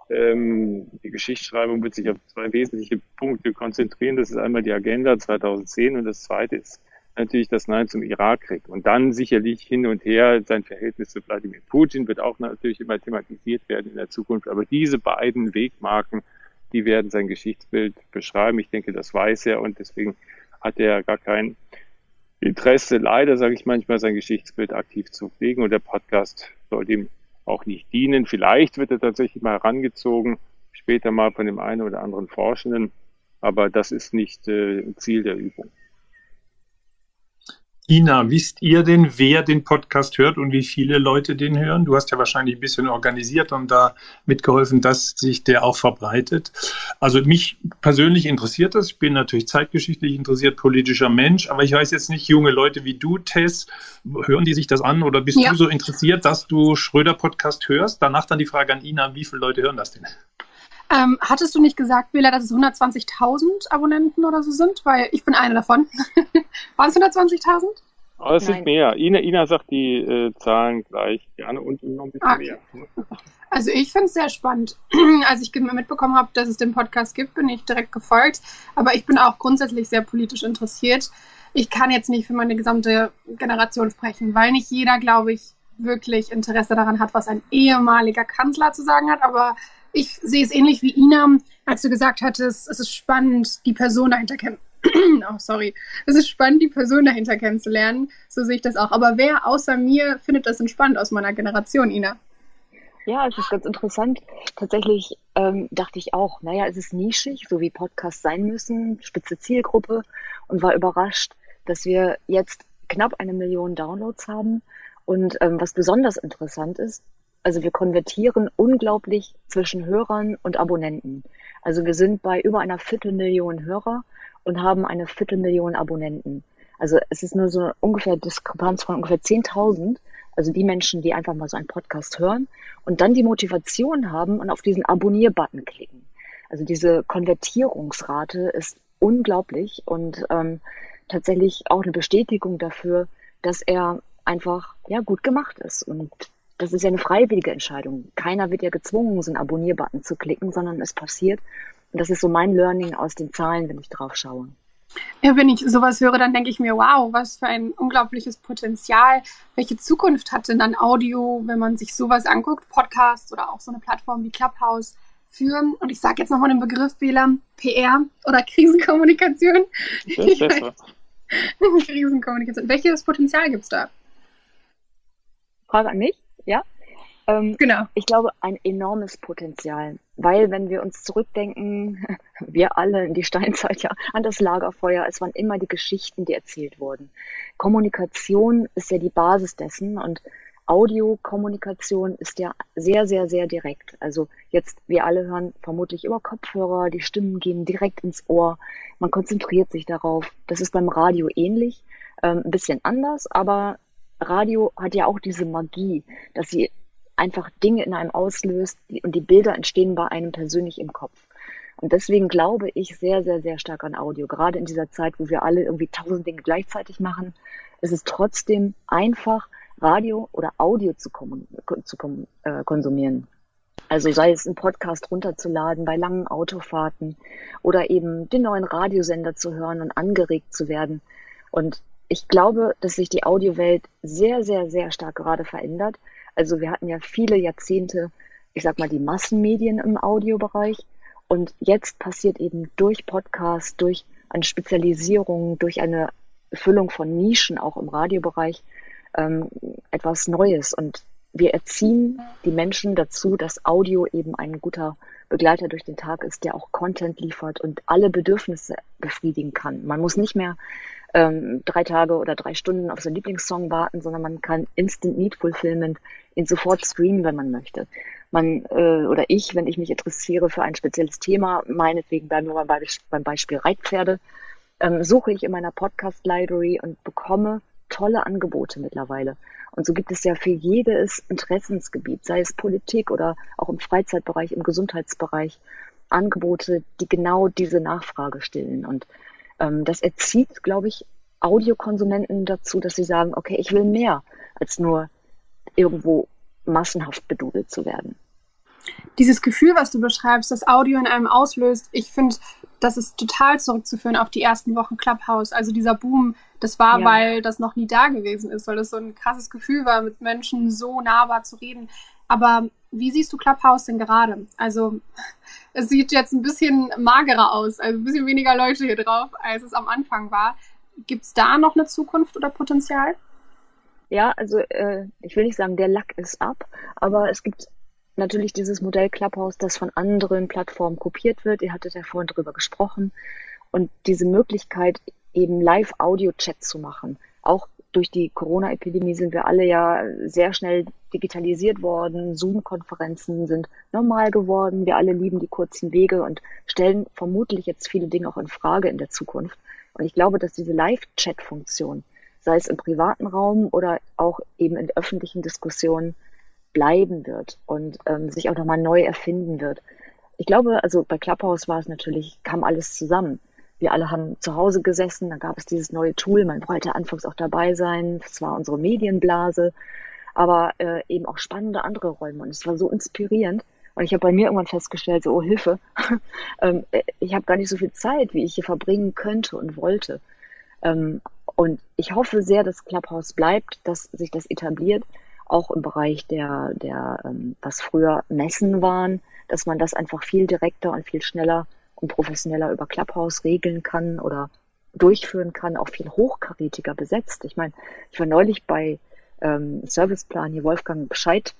ähm, die Geschichtsschreibung wird sich auf zwei wesentliche Punkte konzentrieren. Das ist einmal die Agenda 2010 und das zweite ist natürlich das Nein zum Irakkrieg. Und dann sicherlich hin und her sein Verhältnis zu Wladimir Putin wird auch natürlich immer thematisiert werden in der Zukunft. Aber diese beiden Wegmarken, die werden sein Geschichtsbild beschreiben. Ich denke, das weiß er und deswegen hat er gar kein Interesse, leider sage ich manchmal, sein Geschichtsbild aktiv zu pflegen und der Podcast soll dem auch nicht dienen. Vielleicht wird er tatsächlich mal herangezogen, später mal von dem einen oder anderen Forschenden, aber das ist nicht äh, Ziel der Übung. Ina, wisst ihr denn, wer den Podcast hört und wie viele Leute den hören? Du hast ja wahrscheinlich ein bisschen organisiert und da mitgeholfen, dass sich der auch verbreitet. Also mich persönlich interessiert das. Ich bin natürlich zeitgeschichtlich interessiert, politischer Mensch, aber ich weiß jetzt nicht, junge Leute wie du, Tess, hören die sich das an oder bist ja. du so interessiert, dass du Schröder-Podcast hörst? Danach dann die Frage an Ina, wie viele Leute hören das denn? Ähm, hattest du nicht gesagt, Bela, dass es 120.000 Abonnenten oder so sind? Weil ich bin eine davon. Waren es 120.000? Aber es sind mehr. Ina, Ina sagt die äh, Zahlen gleich gerne und noch ein bisschen ah. mehr. Also ich finde es sehr spannend. [CLEARS THROAT] Als ich mitbekommen habe, dass es den Podcast gibt, bin ich direkt gefolgt. Aber ich bin auch grundsätzlich sehr politisch interessiert. ich kann jetzt nicht für meine gesamte Generation sprechen, weil nicht jeder, glaube ich, wirklich Interesse daran hat, was ein ehemaliger Kanzler zu sagen hat. Aber ich sehe es ähnlich wie Ina, als du gesagt hattest, es ist spannend, die Person dahinter kennen. [CLEARS THROAT] oh, sorry. Es ist spannend, die Person dahinter kennenzulernen. So sehe ich das auch. Aber wer außer mir findet das entspannt aus meiner Generation, Ina? Ja, es ist ganz interessant. Tatsächlich ähm, dachte ich auch, naja, es ist nischig, so wie Podcasts sein müssen, spitze Zielgruppe und war überrascht, dass wir jetzt knapp eine Million Downloads haben. Und ähm, was besonders interessant ist, also wir konvertieren unglaublich zwischen Hörern und Abonnenten. Also wir sind bei über einer Viertelmillion Hörer und haben eine Viertelmillion Abonnenten. Also es ist nur so ungefähr Diskrepanz von ungefähr 10.000 also die Menschen, die einfach mal so einen Podcast hören und dann die Motivation haben und auf diesen Abonnier-Button klicken. Also diese Konvertierungsrate ist unglaublich und ähm, tatsächlich auch eine Bestätigung dafür, dass er einfach ja gut gemacht ist. Und das ist ja eine freiwillige Entscheidung. Keiner wird ja gezwungen, so einen Abonnier-Button zu klicken, sondern es passiert. Und das ist so mein Learning aus den Zahlen, wenn ich drauf schaue. Ja, wenn ich sowas höre, dann denke ich mir, wow, was für ein unglaubliches Potenzial. Welche Zukunft hat denn dann Audio, wenn man sich sowas anguckt, Podcast oder auch so eine Plattform wie Clubhouse für, und ich sage jetzt nochmal den Begriff Wähler, PR oder Krisenkommunikation. [LAUGHS] Krisenkommunikation. Welches Potenzial gibt es da? Frage an mich, ja? Ähm, genau. Ich glaube, ein enormes Potenzial. Weil, wenn wir uns zurückdenken, [LAUGHS] wir alle in die Steinzeit ja, an das Lagerfeuer, es waren immer die Geschichten, die erzählt wurden. Kommunikation ist ja die Basis dessen und Audiokommunikation ist ja sehr, sehr, sehr direkt. Also jetzt, wir alle hören vermutlich über Kopfhörer, die Stimmen gehen direkt ins Ohr, man konzentriert sich darauf. Das ist beim Radio ähnlich, ähm, ein bisschen anders, aber Radio hat ja auch diese Magie, dass sie einfach Dinge in einem auslöst und die Bilder entstehen bei einem persönlich im Kopf. Und deswegen glaube ich sehr, sehr, sehr stark an Audio. Gerade in dieser Zeit, wo wir alle irgendwie tausend Dinge gleichzeitig machen, ist es trotzdem einfach, Radio oder Audio zu, zu äh, konsumieren. Also sei es ein Podcast runterzuladen bei langen Autofahrten oder eben den neuen Radiosender zu hören und angeregt zu werden. Und ich glaube, dass sich die Audiowelt sehr, sehr, sehr stark gerade verändert also wir hatten ja viele Jahrzehnte, ich sag mal, die Massenmedien im Audiobereich. Und jetzt passiert eben durch Podcast, durch eine Spezialisierung, durch eine Füllung von Nischen auch im Radiobereich ähm, etwas Neues. Und wir erziehen die Menschen dazu, dass Audio eben ein guter Begleiter durch den Tag ist, der auch Content liefert und alle Bedürfnisse befriedigen kann. Man muss nicht mehr ähm, drei Tage oder drei Stunden auf seinen Lieblingssong warten, sondern man kann Instant Need Fulfillment ihn sofort streamen, wenn man möchte. Man äh, oder ich, wenn ich mich interessiere für ein spezielles Thema, meinetwegen bleiben wir beim Beispiel Reitpferde, ähm, suche ich in meiner Podcast Library und bekomme tolle Angebote mittlerweile. Und so gibt es ja für jedes Interessensgebiet, sei es Politik oder auch im Freizeitbereich, im Gesundheitsbereich, Angebote, die genau diese Nachfrage stillen. Und ähm, das erzieht, glaube ich, Audiokonsumenten dazu, dass sie sagen, okay, ich will mehr als nur irgendwo massenhaft bedudelt zu werden. Dieses Gefühl, was du beschreibst, das Audio in einem auslöst, ich finde, das ist total zurückzuführen auf die ersten Wochen Clubhouse. Also dieser Boom, das war, ja. weil das noch nie da gewesen ist, weil das so ein krasses Gefühl war, mit Menschen so nahbar zu reden. Aber wie siehst du Clubhouse denn gerade? Also es sieht jetzt ein bisschen magerer aus, also ein bisschen weniger Leute hier drauf, als es am Anfang war. Gibt es da noch eine Zukunft oder Potenzial? Ja, also äh, ich will nicht sagen, der Lack ist ab, aber es gibt natürlich dieses Modell Clubhouse, das von anderen Plattformen kopiert wird. Ihr hattet ja vorhin drüber gesprochen. Und diese Möglichkeit, eben Live-Audio-Chat zu machen, auch durch die Corona-Epidemie sind wir alle ja sehr schnell digitalisiert worden. Zoom-Konferenzen sind normal geworden. Wir alle lieben die kurzen Wege und stellen vermutlich jetzt viele Dinge auch in Frage in der Zukunft. Und ich glaube, dass diese Live-Chat-Funktion, sei es im privaten Raum oder auch eben in öffentlichen Diskussionen, bleiben wird und ähm, sich auch nochmal neu erfinden wird. Ich glaube, also bei Clubhouse war es natürlich, kam alles zusammen wir alle haben zu Hause gesessen, dann gab es dieses neue Tool, man wollte anfangs auch dabei sein, das war unsere Medienblase, aber äh, eben auch spannende andere Räume und es war so inspirierend. Und ich habe bei mir irgendwann festgestellt, so, oh Hilfe, [LAUGHS] ähm, ich habe gar nicht so viel Zeit, wie ich hier verbringen könnte und wollte. Ähm, und ich hoffe sehr, dass Clubhouse bleibt, dass sich das etabliert, auch im Bereich der, der ähm, was früher Messen waren, dass man das einfach viel direkter und viel schneller und professioneller über Clubhouse regeln kann oder durchführen kann, auch viel hochkarätiger besetzt. Ich meine, ich war neulich bei ähm, Serviceplan hier Wolfgang Bescheid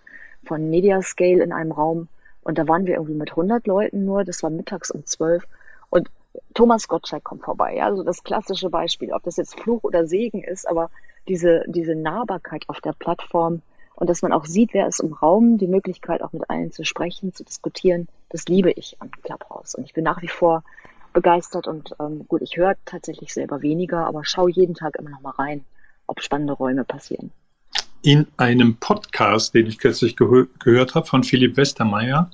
von Mediascale in einem Raum und da waren wir irgendwie mit 100 Leuten nur, das war mittags um 12 und Thomas Gottschalk kommt vorbei, ja, also das klassische Beispiel, ob das jetzt Fluch oder Segen ist, aber diese, diese Nahbarkeit auf der Plattform und dass man auch sieht, wer ist im Raum, die Möglichkeit auch mit allen zu sprechen, zu diskutieren, das liebe ich an Clubhouse und ich bin nach wie vor begeistert und ähm, gut, ich höre tatsächlich selber weniger, aber schaue jeden Tag immer noch mal rein, ob spannende Räume passieren. In einem Podcast, den ich kürzlich gehö gehört habe von Philipp Westermeier,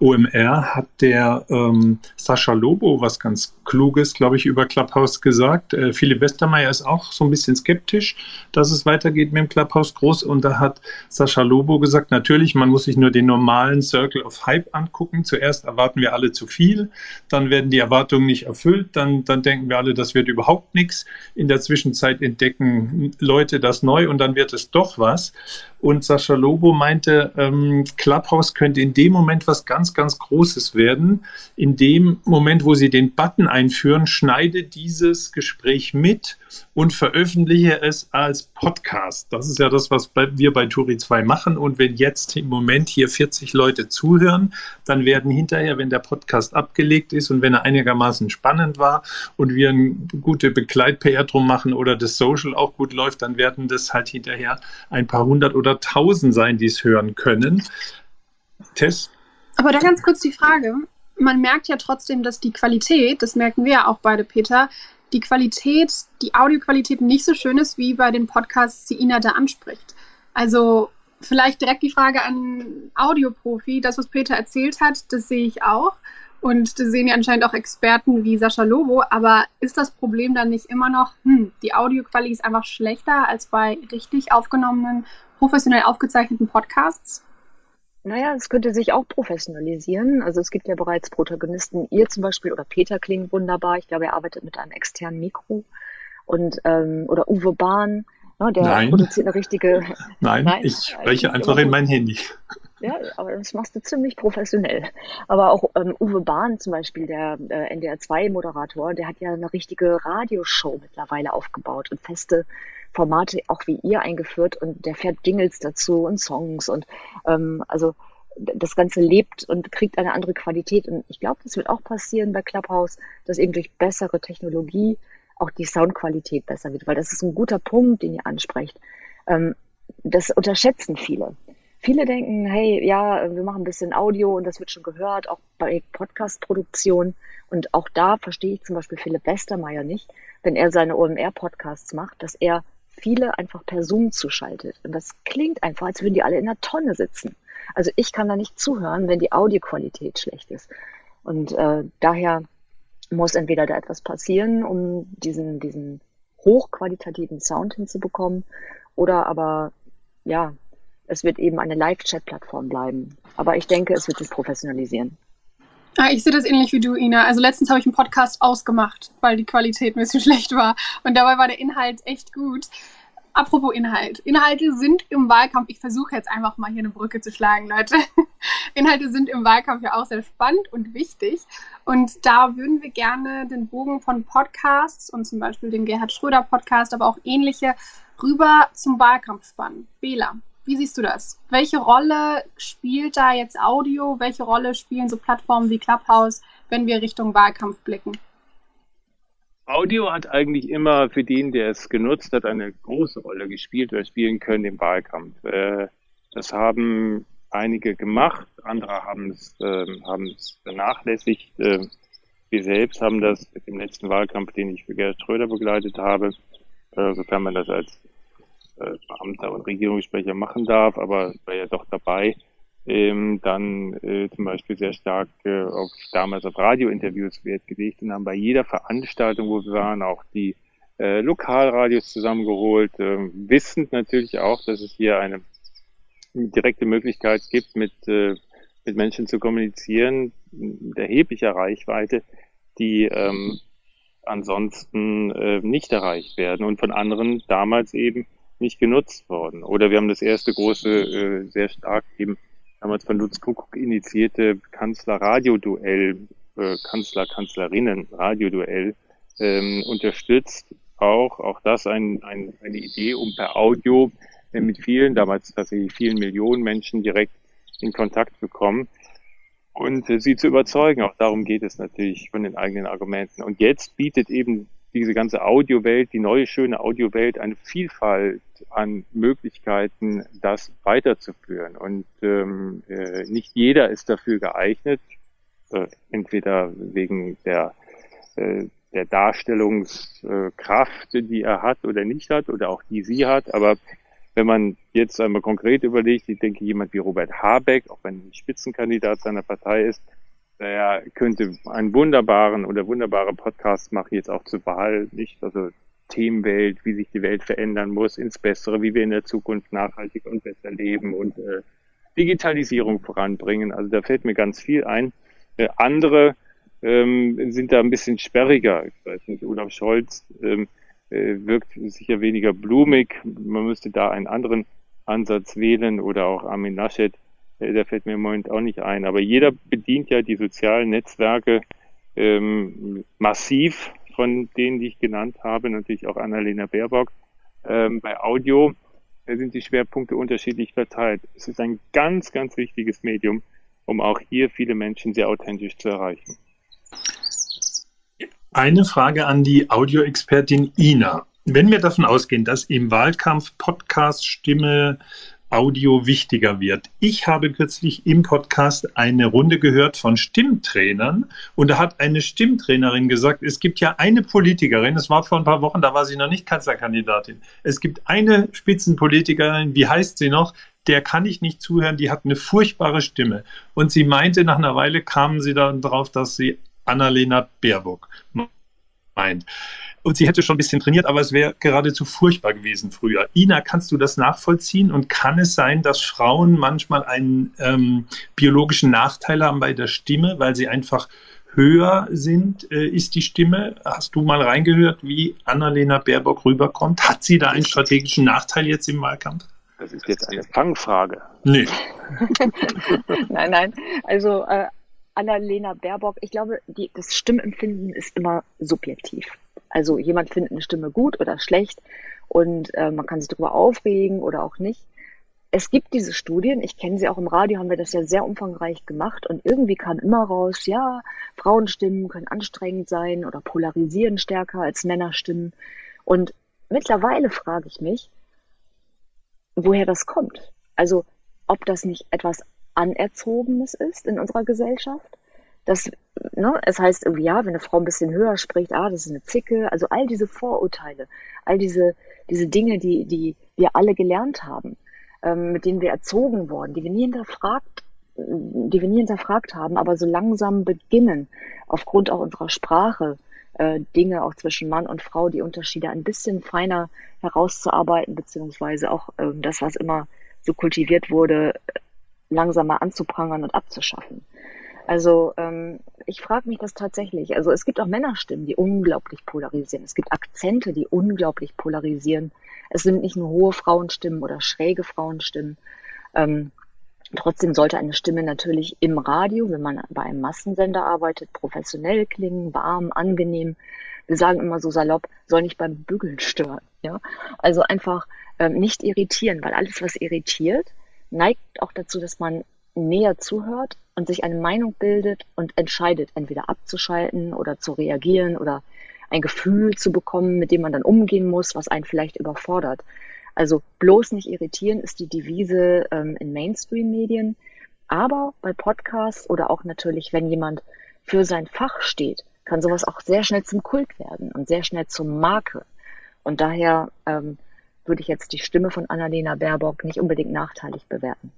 OMR, hat der ähm, Sascha Lobo was ganz Kluges, glaube ich, über Clubhouse gesagt. Äh, Philipp Westermeier ist auch so ein bisschen skeptisch, dass es weitergeht mit dem Clubhouse groß. Und da hat Sascha Lobo gesagt, natürlich, man muss sich nur den normalen Circle of Hype angucken. Zuerst erwarten wir alle zu viel, dann werden die Erwartungen nicht erfüllt, dann, dann denken wir alle, das wird überhaupt nichts. In der Zwischenzeit entdecken Leute das neu und dann wird es doch was. Und Sascha Lobo meinte, ähm, Clubhouse könnte in dem Moment was ganz, ganz Großes werden. In dem Moment, wo sie den Button einführen, schneide dieses Gespräch mit und veröffentliche es als Podcast. Das ist ja das, was wir bei Turi 2 machen. Und wenn jetzt im Moment hier 40 Leute zuhören, dann werden hinterher, wenn der Podcast abgelegt ist und wenn er einigermaßen spannend war und wir eine gute Begleit-PR drum machen oder das Social auch gut läuft, dann werden das halt hinterher ein paar hundert oder tausend sein, die es hören können. Tess? Aber da ganz kurz die Frage. Man merkt ja trotzdem, dass die Qualität, das merken wir ja auch beide, Peter, die Qualität, die Audioqualität nicht so schön ist, wie bei den Podcasts, die Ina da anspricht. Also vielleicht direkt die Frage an Audioprofi. Das, was Peter erzählt hat, das sehe ich auch. Und das sehen ja anscheinend auch Experten wie Sascha Lobo. Aber ist das Problem dann nicht immer noch, hm, die Audioqualität ist einfach schlechter als bei richtig aufgenommenen professionell aufgezeichneten Podcasts? Naja, es könnte sich auch professionalisieren. Also es gibt ja bereits Protagonisten, ihr zum Beispiel oder Peter klingt wunderbar. Ich glaube, er arbeitet mit einem externen Mikro. Und ähm, oder Uwe Bahn, ne, der Nein. produziert eine richtige. [LAUGHS] Nein, Nein ich spreche einfach in mein Handy. Ja, aber das machst du ziemlich professionell. Aber auch ähm, Uwe Bahn zum Beispiel, der äh, NDR2-Moderator, der hat ja eine richtige Radioshow mittlerweile aufgebaut und feste Formate auch wie ihr eingeführt und der fährt Jingles dazu und Songs und ähm, also das Ganze lebt und kriegt eine andere Qualität. Und ich glaube, das wird auch passieren bei Clubhouse, dass eben durch bessere Technologie auch die Soundqualität besser wird, weil das ist ein guter Punkt, den ihr ansprecht. Ähm, das unterschätzen viele. Viele denken, hey, ja, wir machen ein bisschen Audio und das wird schon gehört, auch bei Podcast-Produktion. Und auch da verstehe ich zum Beispiel Philipp Westermeier nicht, wenn er seine OMR-Podcasts macht, dass er viele einfach per Zoom zuschaltet. Und das klingt einfach, als würden die alle in einer Tonne sitzen. Also ich kann da nicht zuhören, wenn die Audioqualität schlecht ist. Und äh, daher muss entweder da etwas passieren, um diesen, diesen hochqualitativen Sound hinzubekommen, oder aber, ja, es wird eben eine Live-Chat-Plattform bleiben. Aber ich denke, es wird sich professionalisieren. Ja, ich sehe das ähnlich wie du, Ina. Also letztens habe ich einen Podcast ausgemacht, weil die Qualität ein bisschen [LAUGHS] schlecht war. Und dabei war der Inhalt echt gut. Apropos Inhalt. Inhalte sind im Wahlkampf, ich versuche jetzt einfach mal hier eine Brücke zu schlagen, Leute. [LAUGHS] Inhalte sind im Wahlkampf ja auch sehr spannend und wichtig. Und da würden wir gerne den Bogen von Podcasts und zum Beispiel den Gerhard Schröder Podcast, aber auch ähnliche rüber zum Wahlkampf spannen. Bela, wie siehst du das? Welche Rolle spielt da jetzt Audio? Welche Rolle spielen so Plattformen wie Clubhouse, wenn wir Richtung Wahlkampf blicken? Audio hat eigentlich immer für den, der es genutzt hat, eine große Rolle gespielt oder spielen können im Wahlkampf. Äh, das haben einige gemacht, andere haben es, ähm, haben es vernachlässigt. Ähm, wir selbst haben das im letzten Wahlkampf, den ich für Gerhard Schröder begleitet habe, äh, sofern man das als Beamter und Regierungssprecher machen darf, aber war ja doch dabei, ähm, dann äh, zum Beispiel sehr stark äh, auf damals auf Radiointerviews Wert gelegt und haben bei jeder Veranstaltung, wo wir waren, auch die äh, Lokalradios zusammengeholt, äh, wissend natürlich auch, dass es hier eine direkte Möglichkeit gibt, mit, äh, mit Menschen zu kommunizieren, mit erheblicher Reichweite, die ähm, ansonsten äh, nicht erreicht werden und von anderen damals eben nicht genutzt worden. Oder wir haben das erste große, äh, sehr stark eben damals von Lutz Kuckuck initiierte Kanzler-Radio-Duell, äh, Kanzler-Kanzlerinnen-Radio-Duell ähm, unterstützt. Auch, auch das ein, ein, eine Idee, um per Audio äh, mit vielen, damals tatsächlich vielen Millionen Menschen direkt in Kontakt bekommen und äh, sie zu überzeugen. Auch darum geht es natürlich von den eigenen Argumenten. Und jetzt bietet eben diese ganze Audiowelt, die neue schöne Audiowelt, eine Vielfalt an Möglichkeiten, das weiterzuführen. Und ähm, äh, nicht jeder ist dafür geeignet, äh, entweder wegen der, äh, der Darstellungskraft, die er hat oder nicht hat, oder auch die sie hat. Aber wenn man jetzt einmal konkret überlegt, ich denke, jemand wie Robert Habeck, auch wenn er Spitzenkandidat seiner Partei ist, der könnte einen wunderbaren oder wunderbare Podcast machen, jetzt auch zur Wahl, nicht? Also Themenwelt, wie sich die Welt verändern muss ins Bessere, wie wir in der Zukunft nachhaltig und besser leben und äh, Digitalisierung voranbringen. Also da fällt mir ganz viel ein. Äh, andere ähm, sind da ein bisschen sperriger. Ich weiß nicht, Olaf Scholz ähm, äh, wirkt sicher weniger blumig. Man müsste da einen anderen Ansatz wählen oder auch Armin Naschet, der fällt mir im Moment auch nicht ein. Aber jeder bedient ja die sozialen Netzwerke ähm, massiv, von denen, die ich genannt habe, natürlich auch Annalena Baerbock. Ähm, bei Audio äh, sind die Schwerpunkte unterschiedlich verteilt. Es ist ein ganz, ganz wichtiges Medium, um auch hier viele Menschen sehr authentisch zu erreichen. Eine Frage an die Audioexpertin Ina. Wenn wir davon ausgehen, dass im Wahlkampf Podcast, Stimme, Audio wichtiger wird. Ich habe kürzlich im Podcast eine Runde gehört von Stimmtrainern und da hat eine Stimmtrainerin gesagt, es gibt ja eine Politikerin, es war vor ein paar Wochen, da war sie noch nicht Kanzlerkandidatin. Es gibt eine Spitzenpolitikerin, wie heißt sie noch? Der kann ich nicht zuhören, die hat eine furchtbare Stimme. Und sie meinte, nach einer Weile kamen sie dann drauf, dass sie Annalena Baerbock meint. Und sie hätte schon ein bisschen trainiert, aber es wäre geradezu furchtbar gewesen früher. Ina, kannst du das nachvollziehen? Und kann es sein, dass Frauen manchmal einen ähm, biologischen Nachteil haben bei der Stimme, weil sie einfach höher sind, äh, ist die Stimme? Hast du mal reingehört, wie Annalena Baerbock rüberkommt? Hat sie da einen strategischen Nachteil jetzt im Wahlkampf? Das ist jetzt eine Fangfrage. Nee. [LAUGHS] nein, nein. Also äh, Annalena Baerbock, ich glaube, die, das Stimmempfinden ist immer subjektiv. Also jemand findet eine Stimme gut oder schlecht und äh, man kann sich darüber aufregen oder auch nicht. Es gibt diese Studien, ich kenne sie auch im Radio, haben wir das ja sehr umfangreich gemacht und irgendwie kam immer raus, ja, Frauenstimmen können anstrengend sein oder polarisieren stärker als Männerstimmen. Und mittlerweile frage ich mich, woher das kommt. Also ob das nicht etwas Anerzogenes ist in unserer Gesellschaft. Das, ne, es heißt irgendwie, ja, wenn eine Frau ein bisschen höher spricht, ah, das ist eine Zicke. Also all diese Vorurteile, all diese, diese Dinge, die, die wir alle gelernt haben, ähm, mit denen wir erzogen wurden, die wir nie hinterfragt die wir nie hinterfragt haben, aber so langsam beginnen, aufgrund auch unserer Sprache, äh, Dinge auch zwischen Mann und Frau, die Unterschiede ein bisschen feiner herauszuarbeiten, beziehungsweise auch äh, das, was immer so kultiviert wurde, langsamer anzuprangern und abzuschaffen. Also ähm, ich frage mich das tatsächlich. Also es gibt auch Männerstimmen, die unglaublich polarisieren. Es gibt Akzente, die unglaublich polarisieren. Es sind nicht nur hohe Frauenstimmen oder schräge Frauenstimmen. Ähm, trotzdem sollte eine Stimme natürlich im Radio, wenn man bei einem Massensender arbeitet, professionell klingen, warm, angenehm. Wir sagen immer so salopp, soll nicht beim Bügeln stören. Ja? Also einfach ähm, nicht irritieren, weil alles, was irritiert, neigt auch dazu, dass man näher zuhört und sich eine Meinung bildet und entscheidet, entweder abzuschalten oder zu reagieren oder ein Gefühl zu bekommen, mit dem man dann umgehen muss, was einen vielleicht überfordert. Also bloß nicht irritieren ist die Devise ähm, in Mainstream-Medien. Aber bei Podcasts oder auch natürlich, wenn jemand für sein Fach steht, kann sowas auch sehr schnell zum Kult werden und sehr schnell zur Marke. Und daher ähm, würde ich jetzt die Stimme von Annalena Baerbock nicht unbedingt nachteilig bewerten.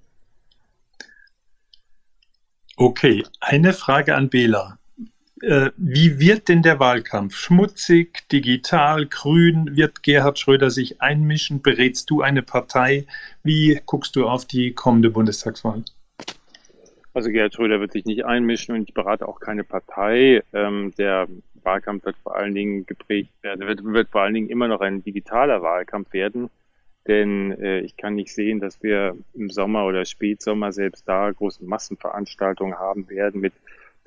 Okay, eine Frage an Bela. Äh, wie wird denn der Wahlkampf? Schmutzig, digital, grün? Wird Gerhard Schröder sich einmischen? Berätst du eine Partei? Wie guckst du auf die kommende Bundestagswahl? Also Gerhard Schröder wird sich nicht einmischen und ich berate auch keine Partei. Ähm, der Wahlkampf wird vor allen Dingen geprägt werden, wird, wird vor allen Dingen immer noch ein digitaler Wahlkampf werden. Denn äh, ich kann nicht sehen, dass wir im Sommer oder Spätsommer selbst da große Massenveranstaltungen haben werden mit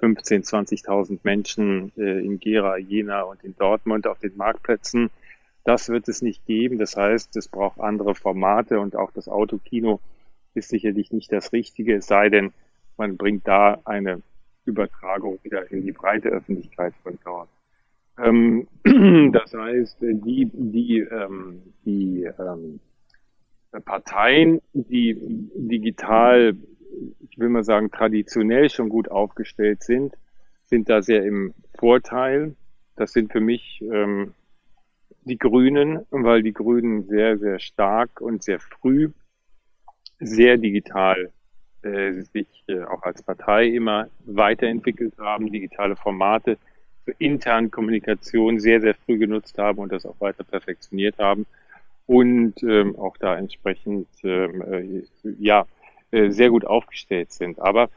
15.000, 20.000 Menschen äh, in Gera, Jena und in Dortmund auf den Marktplätzen. Das wird es nicht geben. Das heißt, es braucht andere Formate und auch das Autokino ist sicherlich nicht das Richtige, es sei denn, man bringt da eine Übertragung wieder in die breite Öffentlichkeit von dort. Ähm, [CLEARS THROAT] das heißt, die, die, ähm, die ähm, Parteien, die digital, ich will mal sagen, traditionell schon gut aufgestellt sind, sind da sehr im Vorteil. Das sind für mich ähm, die Grünen, weil die Grünen sehr, sehr stark und sehr früh sehr digital äh, sich äh, auch als Partei immer weiterentwickelt haben, digitale Formate für interne Kommunikation sehr, sehr früh genutzt haben und das auch weiter perfektioniert haben und ähm, auch da entsprechend ähm, äh, ja äh, sehr gut aufgestellt sind. Aber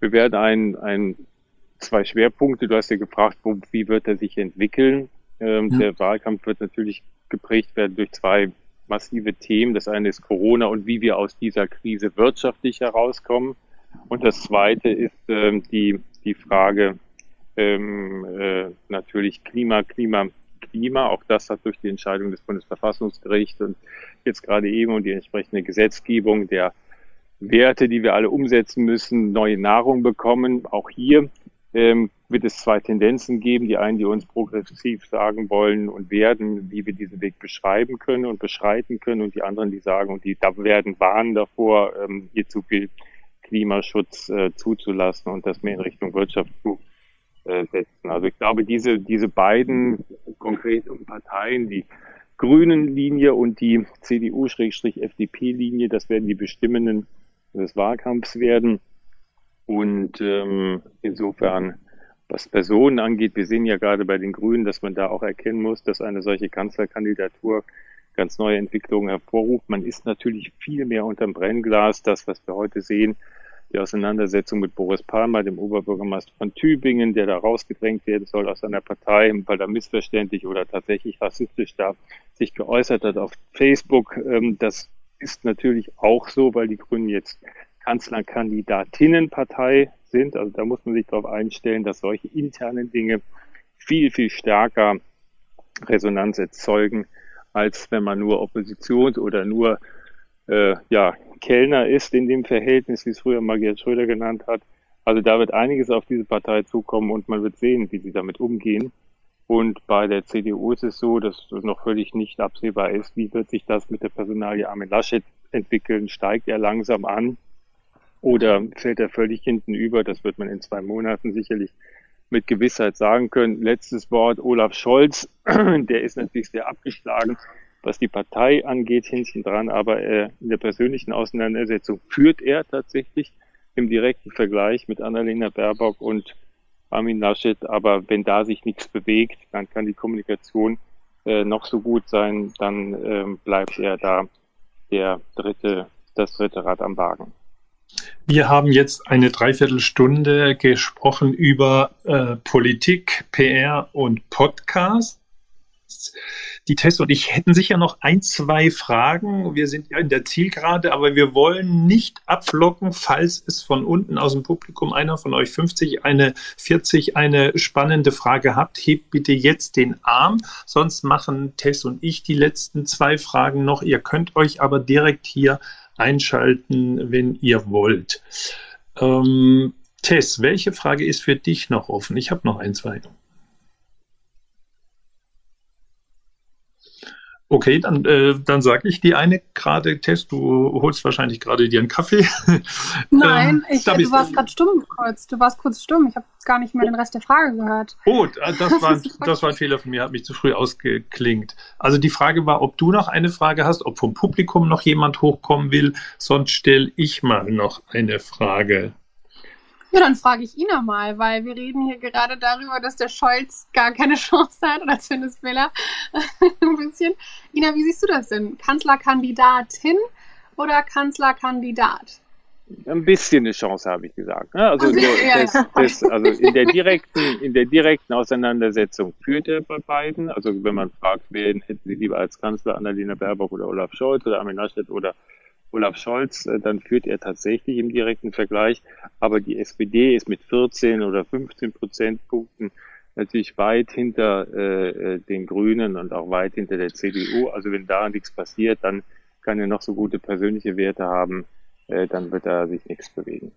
wir werden ein, ein zwei Schwerpunkte. Du hast ja gefragt, wo, wie wird er sich entwickeln? Ähm, ja. Der Wahlkampf wird natürlich geprägt werden durch zwei massive Themen. Das eine ist Corona und wie wir aus dieser Krise wirtschaftlich herauskommen. Und das zweite ist ähm, die, die Frage ähm, äh, natürlich Klima, Klima, Klima. Auch das hat durch die Entscheidung des Bundesverfassungsgerichts und jetzt gerade eben und die entsprechende Gesetzgebung der Werte, die wir alle umsetzen müssen, neue Nahrung bekommen. Auch hier ähm, wird es zwei Tendenzen geben. Die einen, die uns progressiv sagen wollen und werden, wie wir diesen Weg beschreiben können und beschreiten können, und die anderen, die sagen, und die da werden warnen davor, ähm, hier zu viel Klimaschutz äh, zuzulassen und das mehr in Richtung Wirtschaft zu äh, setzen. Also ich glaube, diese, diese beiden konkreten Parteien, die grünen Linie und die CDU-FDP-Linie, das werden die bestimmenden des Wahlkampfs werden. Und ähm, insofern, was Personen angeht, wir sehen ja gerade bei den Grünen, dass man da auch erkennen muss, dass eine solche Kanzlerkandidatur ganz neue Entwicklungen hervorruft. Man ist natürlich viel mehr unterm Brennglas. Das, was wir heute sehen, die Auseinandersetzung mit Boris Palmer, dem Oberbürgermeister von Tübingen, der da rausgedrängt werden soll aus seiner Partei, weil er missverständlich oder tatsächlich rassistisch da sich geäußert hat auf Facebook. Ähm, das ist natürlich auch so, weil die Grünen jetzt Kanzlerkandidatinnenpartei sind. Also da muss man sich darauf einstellen, dass solche internen Dinge viel, viel stärker Resonanz erzeugen, als wenn man nur Oppositions- oder nur äh, ja, Kellner ist in dem Verhältnis, wie es früher Margret Schröder genannt hat. Also da wird einiges auf diese Partei zukommen und man wird sehen, wie sie damit umgehen. Und bei der CDU ist es so, dass noch völlig nicht absehbar ist, wie wird sich das mit der Personalie Armin Laschet entwickeln. Steigt er langsam an? Oder fällt er völlig hinten über? Das wird man in zwei Monaten sicherlich mit Gewissheit sagen können. Letztes Wort Olaf Scholz, [CLEARS THROAT] der ist natürlich sehr abgeschlagen, was die Partei angeht, hinten dran, aber äh, in der persönlichen Auseinandersetzung führt er tatsächlich im direkten Vergleich mit Annalena Baerbock und Armin Laschet. Aber wenn da sich nichts bewegt, dann kann die Kommunikation äh, noch so gut sein, dann äh, bleibt er da der dritte, das dritte Rad am Wagen. Wir haben jetzt eine Dreiviertelstunde gesprochen über äh, Politik, PR und Podcast. Die Tess und ich hätten sicher noch ein, zwei Fragen. Wir sind ja in der Zielgerade, aber wir wollen nicht ablocken, falls es von unten aus dem Publikum einer von euch 50, eine 40, eine spannende Frage habt. Hebt bitte jetzt den Arm, sonst machen Tess und ich die letzten zwei Fragen noch. Ihr könnt euch aber direkt hier einschalten, wenn ihr wollt. Ähm, Tess, welche Frage ist für dich noch offen? Ich habe noch ein, zwei. Okay, dann, äh, dann sage ich die eine gerade, Tess, du holst wahrscheinlich gerade dir einen Kaffee. [LAUGHS] Nein, ähm, ich, du warst gerade stumm kurz. Du warst kurz stumm. Ich habe gar nicht mehr den Rest der Frage gehört. Oh, das [LAUGHS] war, das war ein Fehler von mir, hat mich zu früh ausgeklingt. Also die Frage war, ob du noch eine Frage hast, ob vom Publikum noch jemand hochkommen will. Sonst stelle ich mal noch eine Frage. Ja, dann frage ich ihn nochmal, weil wir reden hier gerade darüber, dass der Scholz gar keine [LAUGHS] Chance hat, oder zumindest will er [LAUGHS] ein bisschen. Ina, wie siehst du das denn? Kanzlerkandidatin oder Kanzlerkandidat? ein bisschen eine Chance, habe ich gesagt. Ne? Also, also, ja, das, das, also in der direkten, in der direkten Auseinandersetzung führt er bei beiden. Also wenn man fragt, wen hätten Sie lieber als Kanzler, Annalena Baerbock oder Olaf Scholz oder Armin Laschet oder Olaf Scholz, äh, dann führt er tatsächlich im direkten Vergleich. Aber die SPD ist mit 14 oder 15 Prozentpunkten natürlich weit hinter äh, äh, den Grünen und auch weit hinter der CDU. Also wenn da nichts passiert, dann kann er noch so gute persönliche Werte haben äh, dann wird da sich nichts bewegen.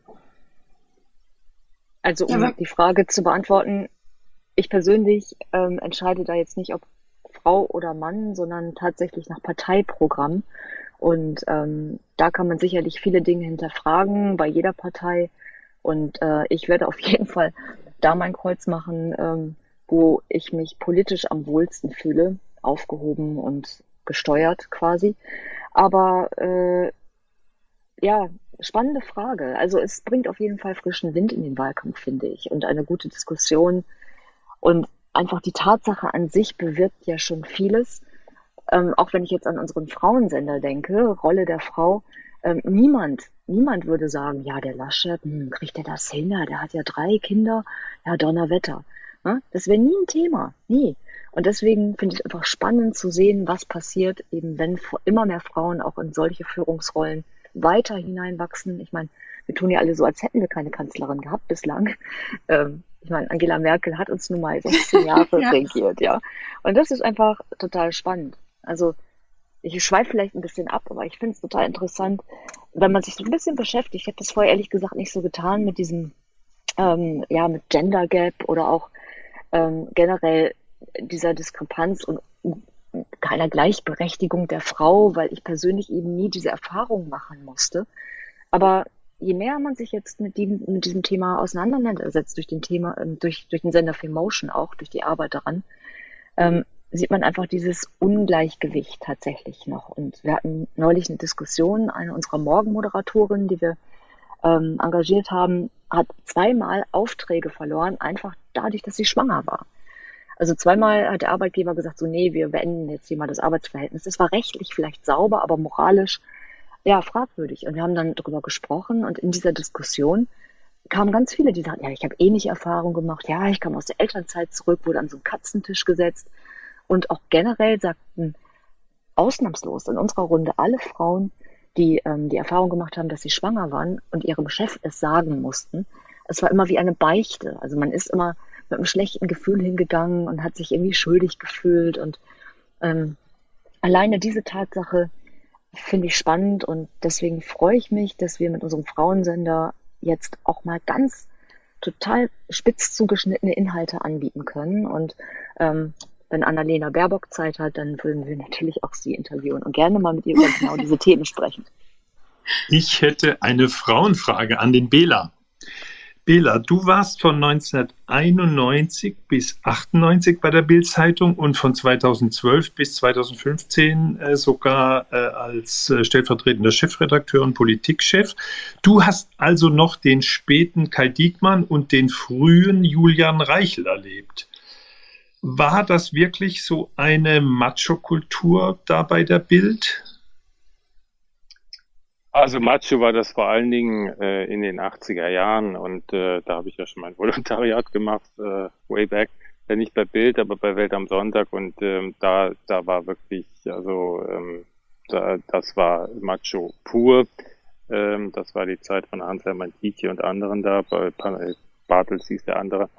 Also um ja, die Frage zu beantworten, ich persönlich ähm, entscheide da jetzt nicht, ob Frau oder Mann, sondern tatsächlich nach Parteiprogramm. Und ähm, da kann man sicherlich viele Dinge hinterfragen bei jeder Partei. Und äh, ich werde auf [LAUGHS] jeden Fall da mein Kreuz machen, ähm, wo ich mich politisch am wohlsten fühle, aufgehoben und gesteuert quasi. Aber äh, ja, spannende Frage. Also es bringt auf jeden Fall frischen Wind in den Wahlkampf, finde ich, und eine gute Diskussion. Und einfach die Tatsache an sich bewirkt ja schon vieles. Ähm, auch wenn ich jetzt an unseren Frauensender denke, Rolle der Frau, ähm, niemand, niemand würde sagen, ja, der Laschet, hm, kriegt er das hin? Ja, der hat ja drei Kinder, ja, Donnerwetter. Ne? Das wäre nie ein Thema, nie. Und deswegen finde ich es einfach spannend zu sehen, was passiert, eben wenn immer mehr Frauen auch in solche Führungsrollen weiter hineinwachsen. Ich meine, wir tun ja alle so, als hätten wir keine Kanzlerin gehabt bislang. Ähm, ich meine, Angela Merkel hat uns nun mal [LAUGHS] 16 Jahre ja. regiert, ja. Und das ist einfach total spannend. Also ich schweife vielleicht ein bisschen ab, aber ich finde es total interessant, wenn man sich so ein bisschen beschäftigt. Ich habe das vorher ehrlich gesagt nicht so getan mit diesem, ähm, ja, mit Gender Gap oder auch ähm, generell dieser Diskrepanz und keiner Gleichberechtigung der Frau, weil ich persönlich eben nie diese Erfahrung machen musste. Aber je mehr man sich jetzt mit, dem, mit diesem Thema auseinandersetzt, durch den Thema, ähm, durch, durch den Sender Motion auch, durch die Arbeit daran, ähm, sieht man einfach dieses Ungleichgewicht tatsächlich noch. Und wir hatten neulich eine Diskussion, eine unserer Morgenmoderatorinnen, die wir ähm, engagiert haben, hat zweimal Aufträge verloren, einfach dadurch, dass sie schwanger war. Also zweimal hat der Arbeitgeber gesagt, so nee, wir beenden jetzt hier mal das Arbeitsverhältnis. Das war rechtlich vielleicht sauber, aber moralisch ja fragwürdig. Und wir haben dann darüber gesprochen und in dieser Diskussion kamen ganz viele, die sagten, ja, ich habe ähnliche Erfahrungen gemacht, ja, ich kam aus der Elternzeit zurück, wurde an so einen Katzentisch gesetzt. Und auch generell sagten ausnahmslos in unserer Runde alle Frauen, die ähm, die Erfahrung gemacht haben, dass sie schwanger waren und ihrem Chef es sagen mussten. Es war immer wie eine Beichte. Also man ist immer mit einem schlechten Gefühl hingegangen und hat sich irgendwie schuldig gefühlt. Und ähm, alleine diese Tatsache finde ich spannend und deswegen freue ich mich, dass wir mit unserem Frauensender jetzt auch mal ganz total spitz zugeschnittene Inhalte anbieten können. Und ähm, wenn Annalena Baerbock Zeit hat, dann würden wir natürlich auch sie interviewen und gerne mal mit ihr über genau diese Themen sprechen. Ich hätte eine Frauenfrage an den Bela. Bela, du warst von 1991 bis 98 bei der Bild-Zeitung und von 2012 bis 2015 äh, sogar äh, als äh, stellvertretender Chefredakteur und Politikchef. Du hast also noch den späten Kai Diekmann und den frühen Julian Reichel erlebt. War das wirklich so eine Macho-Kultur da bei der Bild? Also Macho war das vor allen Dingen äh, in den 80er Jahren und äh, da habe ich ja schon mein [LAUGHS] Volontariat gemacht, äh, way back. Ja, nicht bei Bild, aber bei Welt am Sonntag und ähm, da, da war wirklich, also ähm, da, das war Macho pur. Ähm, das war die Zeit von Hans-Hermann Tietje und anderen da, bei Bartels hieß der andere.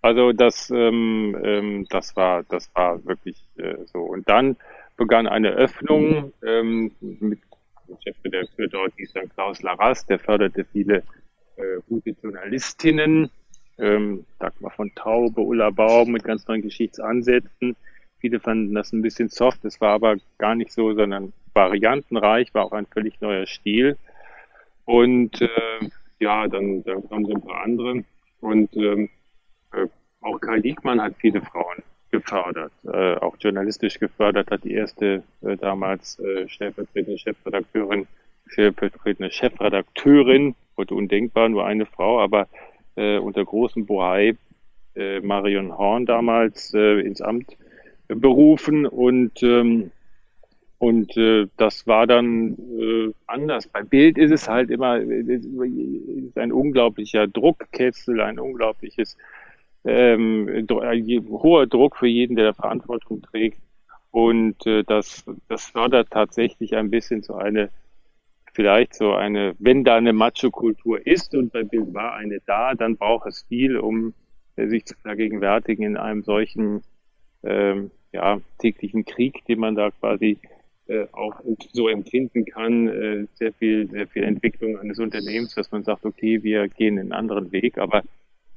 Also das, ähm, ähm, das war, das war wirklich äh, so. Und dann begann eine Öffnung ähm, mit Chefredakteur dort hieß dann Klaus Larras, der förderte viele äh, gute Journalistinnen, ähm, Dagmar von Taube, Ulla Baum mit ganz neuen Geschichtsansätzen. Viele fanden das ein bisschen soft, es war aber gar nicht so, sondern variantenreich, war auch ein völlig neuer Stil. Und äh, ja, dann, dann kamen so ein paar andere. Und ähm, äh, auch Karl Diekmann hat viele Frauen gefördert, äh, auch journalistisch gefördert, hat die erste äh, damals äh, stellvertretende Chefredakteurin, stellvertretende Chefredakteurin, heute undenkbar, nur eine Frau, aber äh, unter großem Bohai äh, Marion Horn damals äh, ins Amt berufen und ähm, und äh, das war dann äh, anders. Bei Bild ist es halt immer ist ein unglaublicher Druckkessel, ein unglaubliches ähm, ein hoher Druck für jeden, der Verantwortung trägt. Und äh, das, das fördert tatsächlich ein bisschen so eine, vielleicht so eine, wenn da eine Macho-Kultur ist und bei Bild war eine da, dann braucht es viel, um äh, sich zu vergegenwärtigen in einem solchen ähm, ja, täglichen Krieg, den man da quasi äh, auch so empfinden kann, äh, sehr viel, sehr viel Entwicklung eines Unternehmens, dass man sagt, okay, wir gehen einen anderen Weg. Aber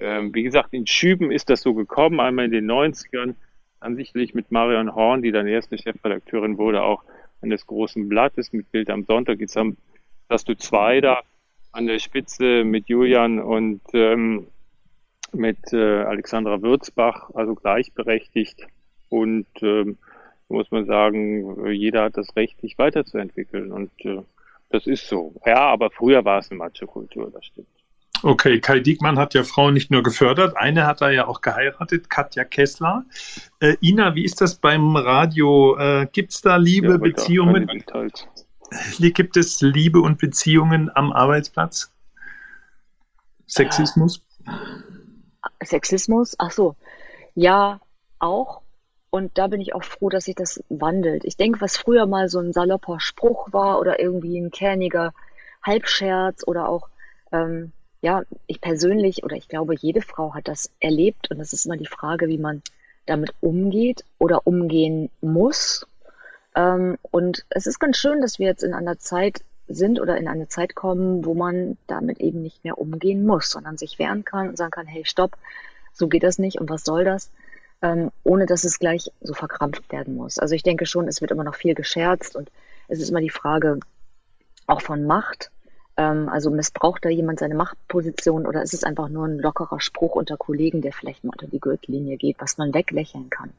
ähm, wie gesagt, in Schüben ist das so gekommen, einmal in den 90ern, dann sicherlich mit Marion Horn, die dann erste Chefredakteurin wurde, auch eines großen Blattes mit Bild am Sonntag. Jetzt haben, hast du zwei da an der Spitze mit Julian und ähm, mit äh, Alexandra Würzbach, also gleichberechtigt. Und ähm, muss man sagen, jeder hat das Recht, sich weiterzuentwickeln. Und äh, das ist so. Ja, aber früher war es eine Macho-Kultur, das stimmt. Okay, Kai Diekmann hat ja Frauen nicht nur gefördert, eine hat er ja auch geheiratet, Katja Kessler. Äh, Ina, wie ist das beim Radio? Äh, gibt es da Liebe, ja, Beziehungen? Gibt es Liebe und Beziehungen am Arbeitsplatz? Sexismus? Sexismus? Ach so. Ja, auch. Und da bin ich auch froh, dass sich das wandelt. Ich denke, was früher mal so ein salopper Spruch war oder irgendwie ein kerniger Halbscherz oder auch, ähm, ja, ich persönlich oder ich glaube, jede Frau hat das erlebt und das ist immer die Frage, wie man damit umgeht oder umgehen muss. Ähm, und es ist ganz schön, dass wir jetzt in einer Zeit sind oder in eine Zeit kommen, wo man damit eben nicht mehr umgehen muss, sondern sich wehren kann und sagen kann, hey, stopp, so geht das nicht und was soll das? ähm, ohne dass es gleich so verkrampft werden muss. Also ich denke schon, es wird immer noch viel gescherzt und es ist immer die Frage auch von Macht. Ähm, also missbraucht da jemand seine Machtposition oder ist es einfach nur ein lockerer Spruch unter Kollegen, der vielleicht mal unter die Gürtellinie geht, was man weglächeln kann?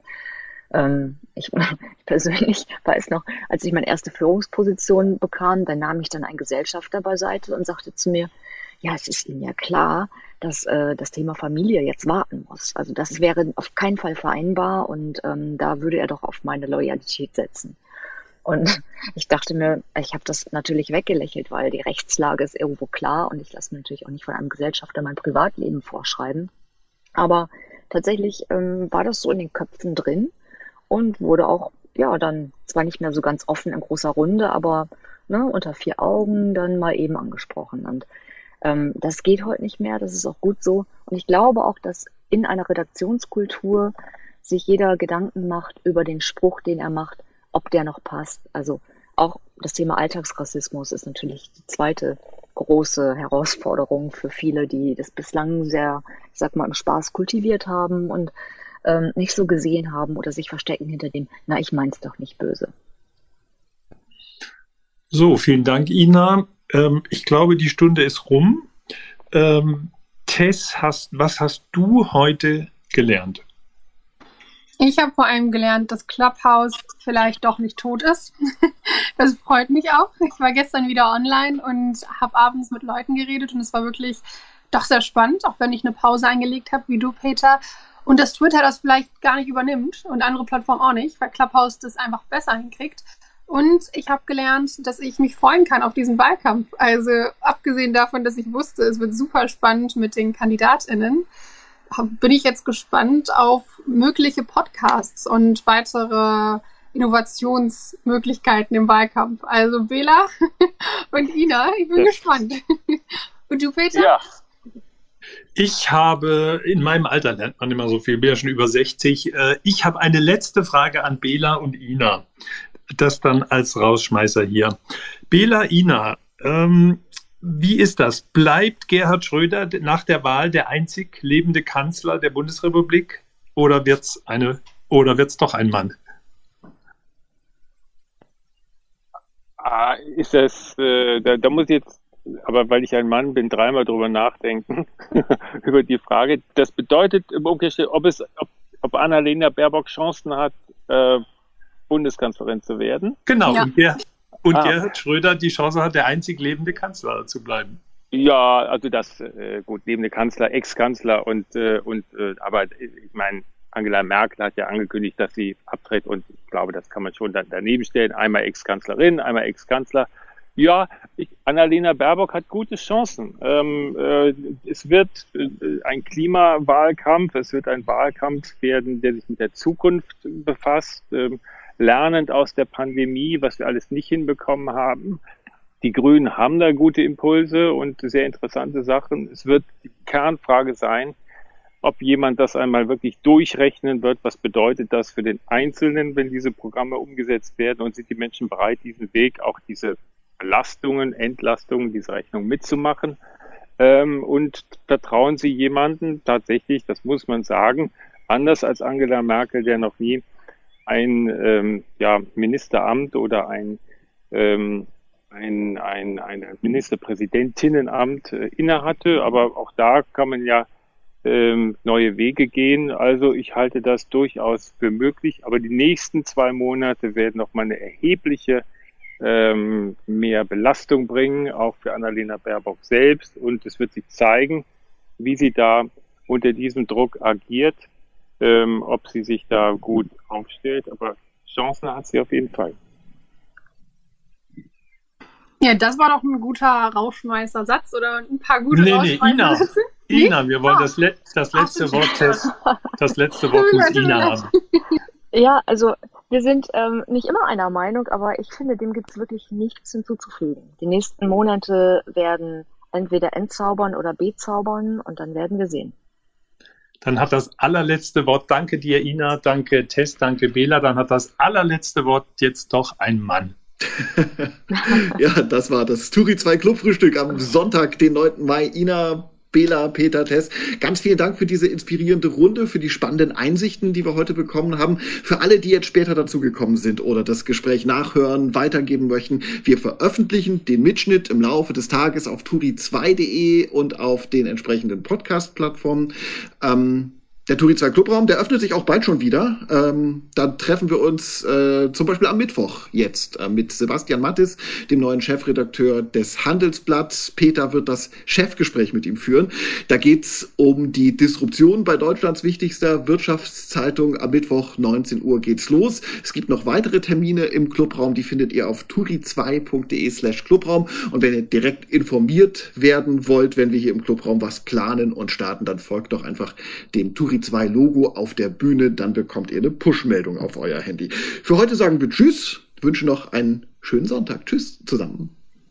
Ähm, ich, ich [LAUGHS] persönlich weiß noch, als ich meine erste Führungsposition bekam, da nahm ich dann einen Gesellschafter beiseite und sagte zu mir, ja, es ist Ihnen ja klar, dass äh, das Thema Familie jetzt warten muss. Also das wäre auf keinen Fall vereinbar und ähm, da würde er doch auf meine Loyalität setzen. Und [LAUGHS] ich dachte mir, ich habe das natürlich weggelächelt, weil die Rechtslage ist irgendwo klar und ich lasse mir natürlich auch nicht von einem Gesellschafter mein Privatleben vorschreiben. Aber tatsächlich ähm, war das so in den Köpfen drin und wurde auch, ja, dann zwar nicht mehr so ganz offen in großer Runde, aber ne, unter vier Augen dann mal eben angesprochen. Und ähm, das geht heute nicht mehr, das ist auch gut so. Und ich glaube auch, dass in einer Redaktionskultur sich jeder Gedanken macht über den Spruch, den er macht, ob der noch passt. Also auch das Thema Alltagsrassismus ist natürlich die zweite große Herausforderung für viele, die das bislang sehr, ich sag mal, im Spaß kultiviert haben und ähm, nicht so gesehen haben oder sich verstecken hinter dem, na, ich mein's doch nicht böse. So, vielen Dank, Ina. Ähm, ich glaube, die Stunde ist rum. Ähm, Tess, hast, was hast du heute gelernt? Ich habe vor allem gelernt, dass Clubhouse vielleicht doch nicht tot ist. [LAUGHS] das freut mich auch. Ich war gestern wieder online und habe abends mit Leuten geredet und es war wirklich doch sehr spannend, auch wenn ich eine Pause eingelegt habe, wie du, Peter. Und dass Twitter das vielleicht gar nicht übernimmt und andere Plattformen auch nicht, weil Clubhouse das einfach besser hinkriegt. Und ich habe gelernt, dass ich mich freuen kann auf diesen Wahlkampf. Also abgesehen davon, dass ich wusste, es wird super spannend mit den Kandidatinnen, bin ich jetzt gespannt auf mögliche Podcasts und weitere Innovationsmöglichkeiten im Wahlkampf. Also Bela [LAUGHS] und Ina, ich bin ja. gespannt. [LAUGHS] Und du, Peter? Ja. Ich habe, in meinem Alter lernt man immer so viel, bin ja schon über 60. Äh, ich habe eine letzte Frage an Bela und Ina das dann als Rausschmeißer hier. Bela Ina, ähm, wie ist das? Bleibt Gerhard Schröder nach der Wahl der einzig lebende Kanzler der Bundesrepublik oder wird es eine oder wird's doch ein Mann? Ah, ist das, äh, da, da muss ich jetzt, aber weil ich ein Mann bin, dreimal drüber nachdenken, [LAUGHS] über die Frage. Das bedeutet im Umkehrschluss, ob es, ob, ob Annalena Baerbock Chancen hat, äh, Bundeskanzlerin zu werden. Genau, ja. und, der, und ah. Gerhard Schröder die Chance hat, der einzig lebende Kanzler zu bleiben. Ja, also das, äh, gut, lebende Kanzler, Ex-Kanzler und, äh, und äh, aber ich meine, Angela Merkel hat ja angekündigt, dass sie abtritt und ich glaube, das kann man schon dann daneben stellen. Einmal Ex-Kanzlerin, einmal Ex-Kanzler. Ja, ich, Annalena Baerbock hat gute Chancen. Ähm, äh, es wird äh, ein Klimawahlkampf, es wird ein Wahlkampf werden, der sich mit der Zukunft befasst, äh, lernend aus der Pandemie, was wir alles nicht hinbekommen haben. Die Grünen haben da gute Impulse und sehr interessante Sachen. Es wird die Kernfrage sein, ob jemand das einmal wirklich durchrechnen wird, was bedeutet das für den Einzelnen, wenn diese Programme umgesetzt werden und sind die Menschen bereit, diesen Weg, auch diese Belastungen, Entlastungen, diese Rechnung mitzumachen. Ähm, und vertrauen Sie jemanden tatsächlich, das muss man sagen, anders als Angela Merkel, der noch nie ein ähm, ja, Ministeramt oder ein, ähm, ein, ein, ein Ministerpräsidentinnenamt äh, innehatte. Aber auch da kann man ja ähm, neue Wege gehen. Also ich halte das durchaus für möglich. Aber die nächsten zwei Monate werden noch mal eine erhebliche ähm, mehr Belastung bringen, auch für Annalena Baerbock selbst. Und es wird sich zeigen, wie sie da unter diesem Druck agiert, ähm, ob sie sich da gut aufstellt. Aber Chancen hat sie auf jeden Fall. Ja, das war doch ein guter Rauschmeißersatz oder ein paar gute nee, nee, Ina, Ina, wir wollen das, Le das letzte Ach, Wort, das letzte Wort muss Ina haben. Ja, also wir sind ähm, nicht immer einer Meinung, aber ich finde, dem gibt es wirklich nichts hinzuzufügen. Die nächsten Monate werden entweder entzaubern oder bezaubern und dann werden wir sehen. Dann hat das allerletzte Wort, danke dir, Ina, danke Tess, danke Bela, dann hat das allerletzte Wort jetzt doch ein Mann. [LAUGHS] ja, das war das Turi 2 Clubfrühstück am Sonntag, den 9. Mai. Ina, Bela, Peter, Tess. Ganz vielen Dank für diese inspirierende Runde, für die spannenden Einsichten, die wir heute bekommen haben. Für alle, die jetzt später dazugekommen sind oder das Gespräch nachhören, weitergeben möchten, wir veröffentlichen den Mitschnitt im Laufe des Tages auf turi2.de und auf den entsprechenden Podcast-Plattformen. Ähm, der Turi 2 Clubraum, der öffnet sich auch bald schon wieder. Ähm, da treffen wir uns äh, zum Beispiel am Mittwoch jetzt äh, mit Sebastian Mattis, dem neuen Chefredakteur des Handelsblatts. Peter wird das Chefgespräch mit ihm führen. Da geht's um die Disruption bei Deutschlands wichtigster Wirtschaftszeitung. Am Mittwoch 19 Uhr geht's los. Es gibt noch weitere Termine im Clubraum, die findet ihr auf turi2.de slash Clubraum. Und wenn ihr direkt informiert werden wollt, wenn wir hier im Clubraum was planen und starten, dann folgt doch einfach dem Turi Turi 2 Logo auf der Bühne, dann bekommt ihr eine Push-Meldung auf euer Handy. Für heute sagen wir Tschüss, wünschen noch einen schönen Sonntag. Tschüss zusammen.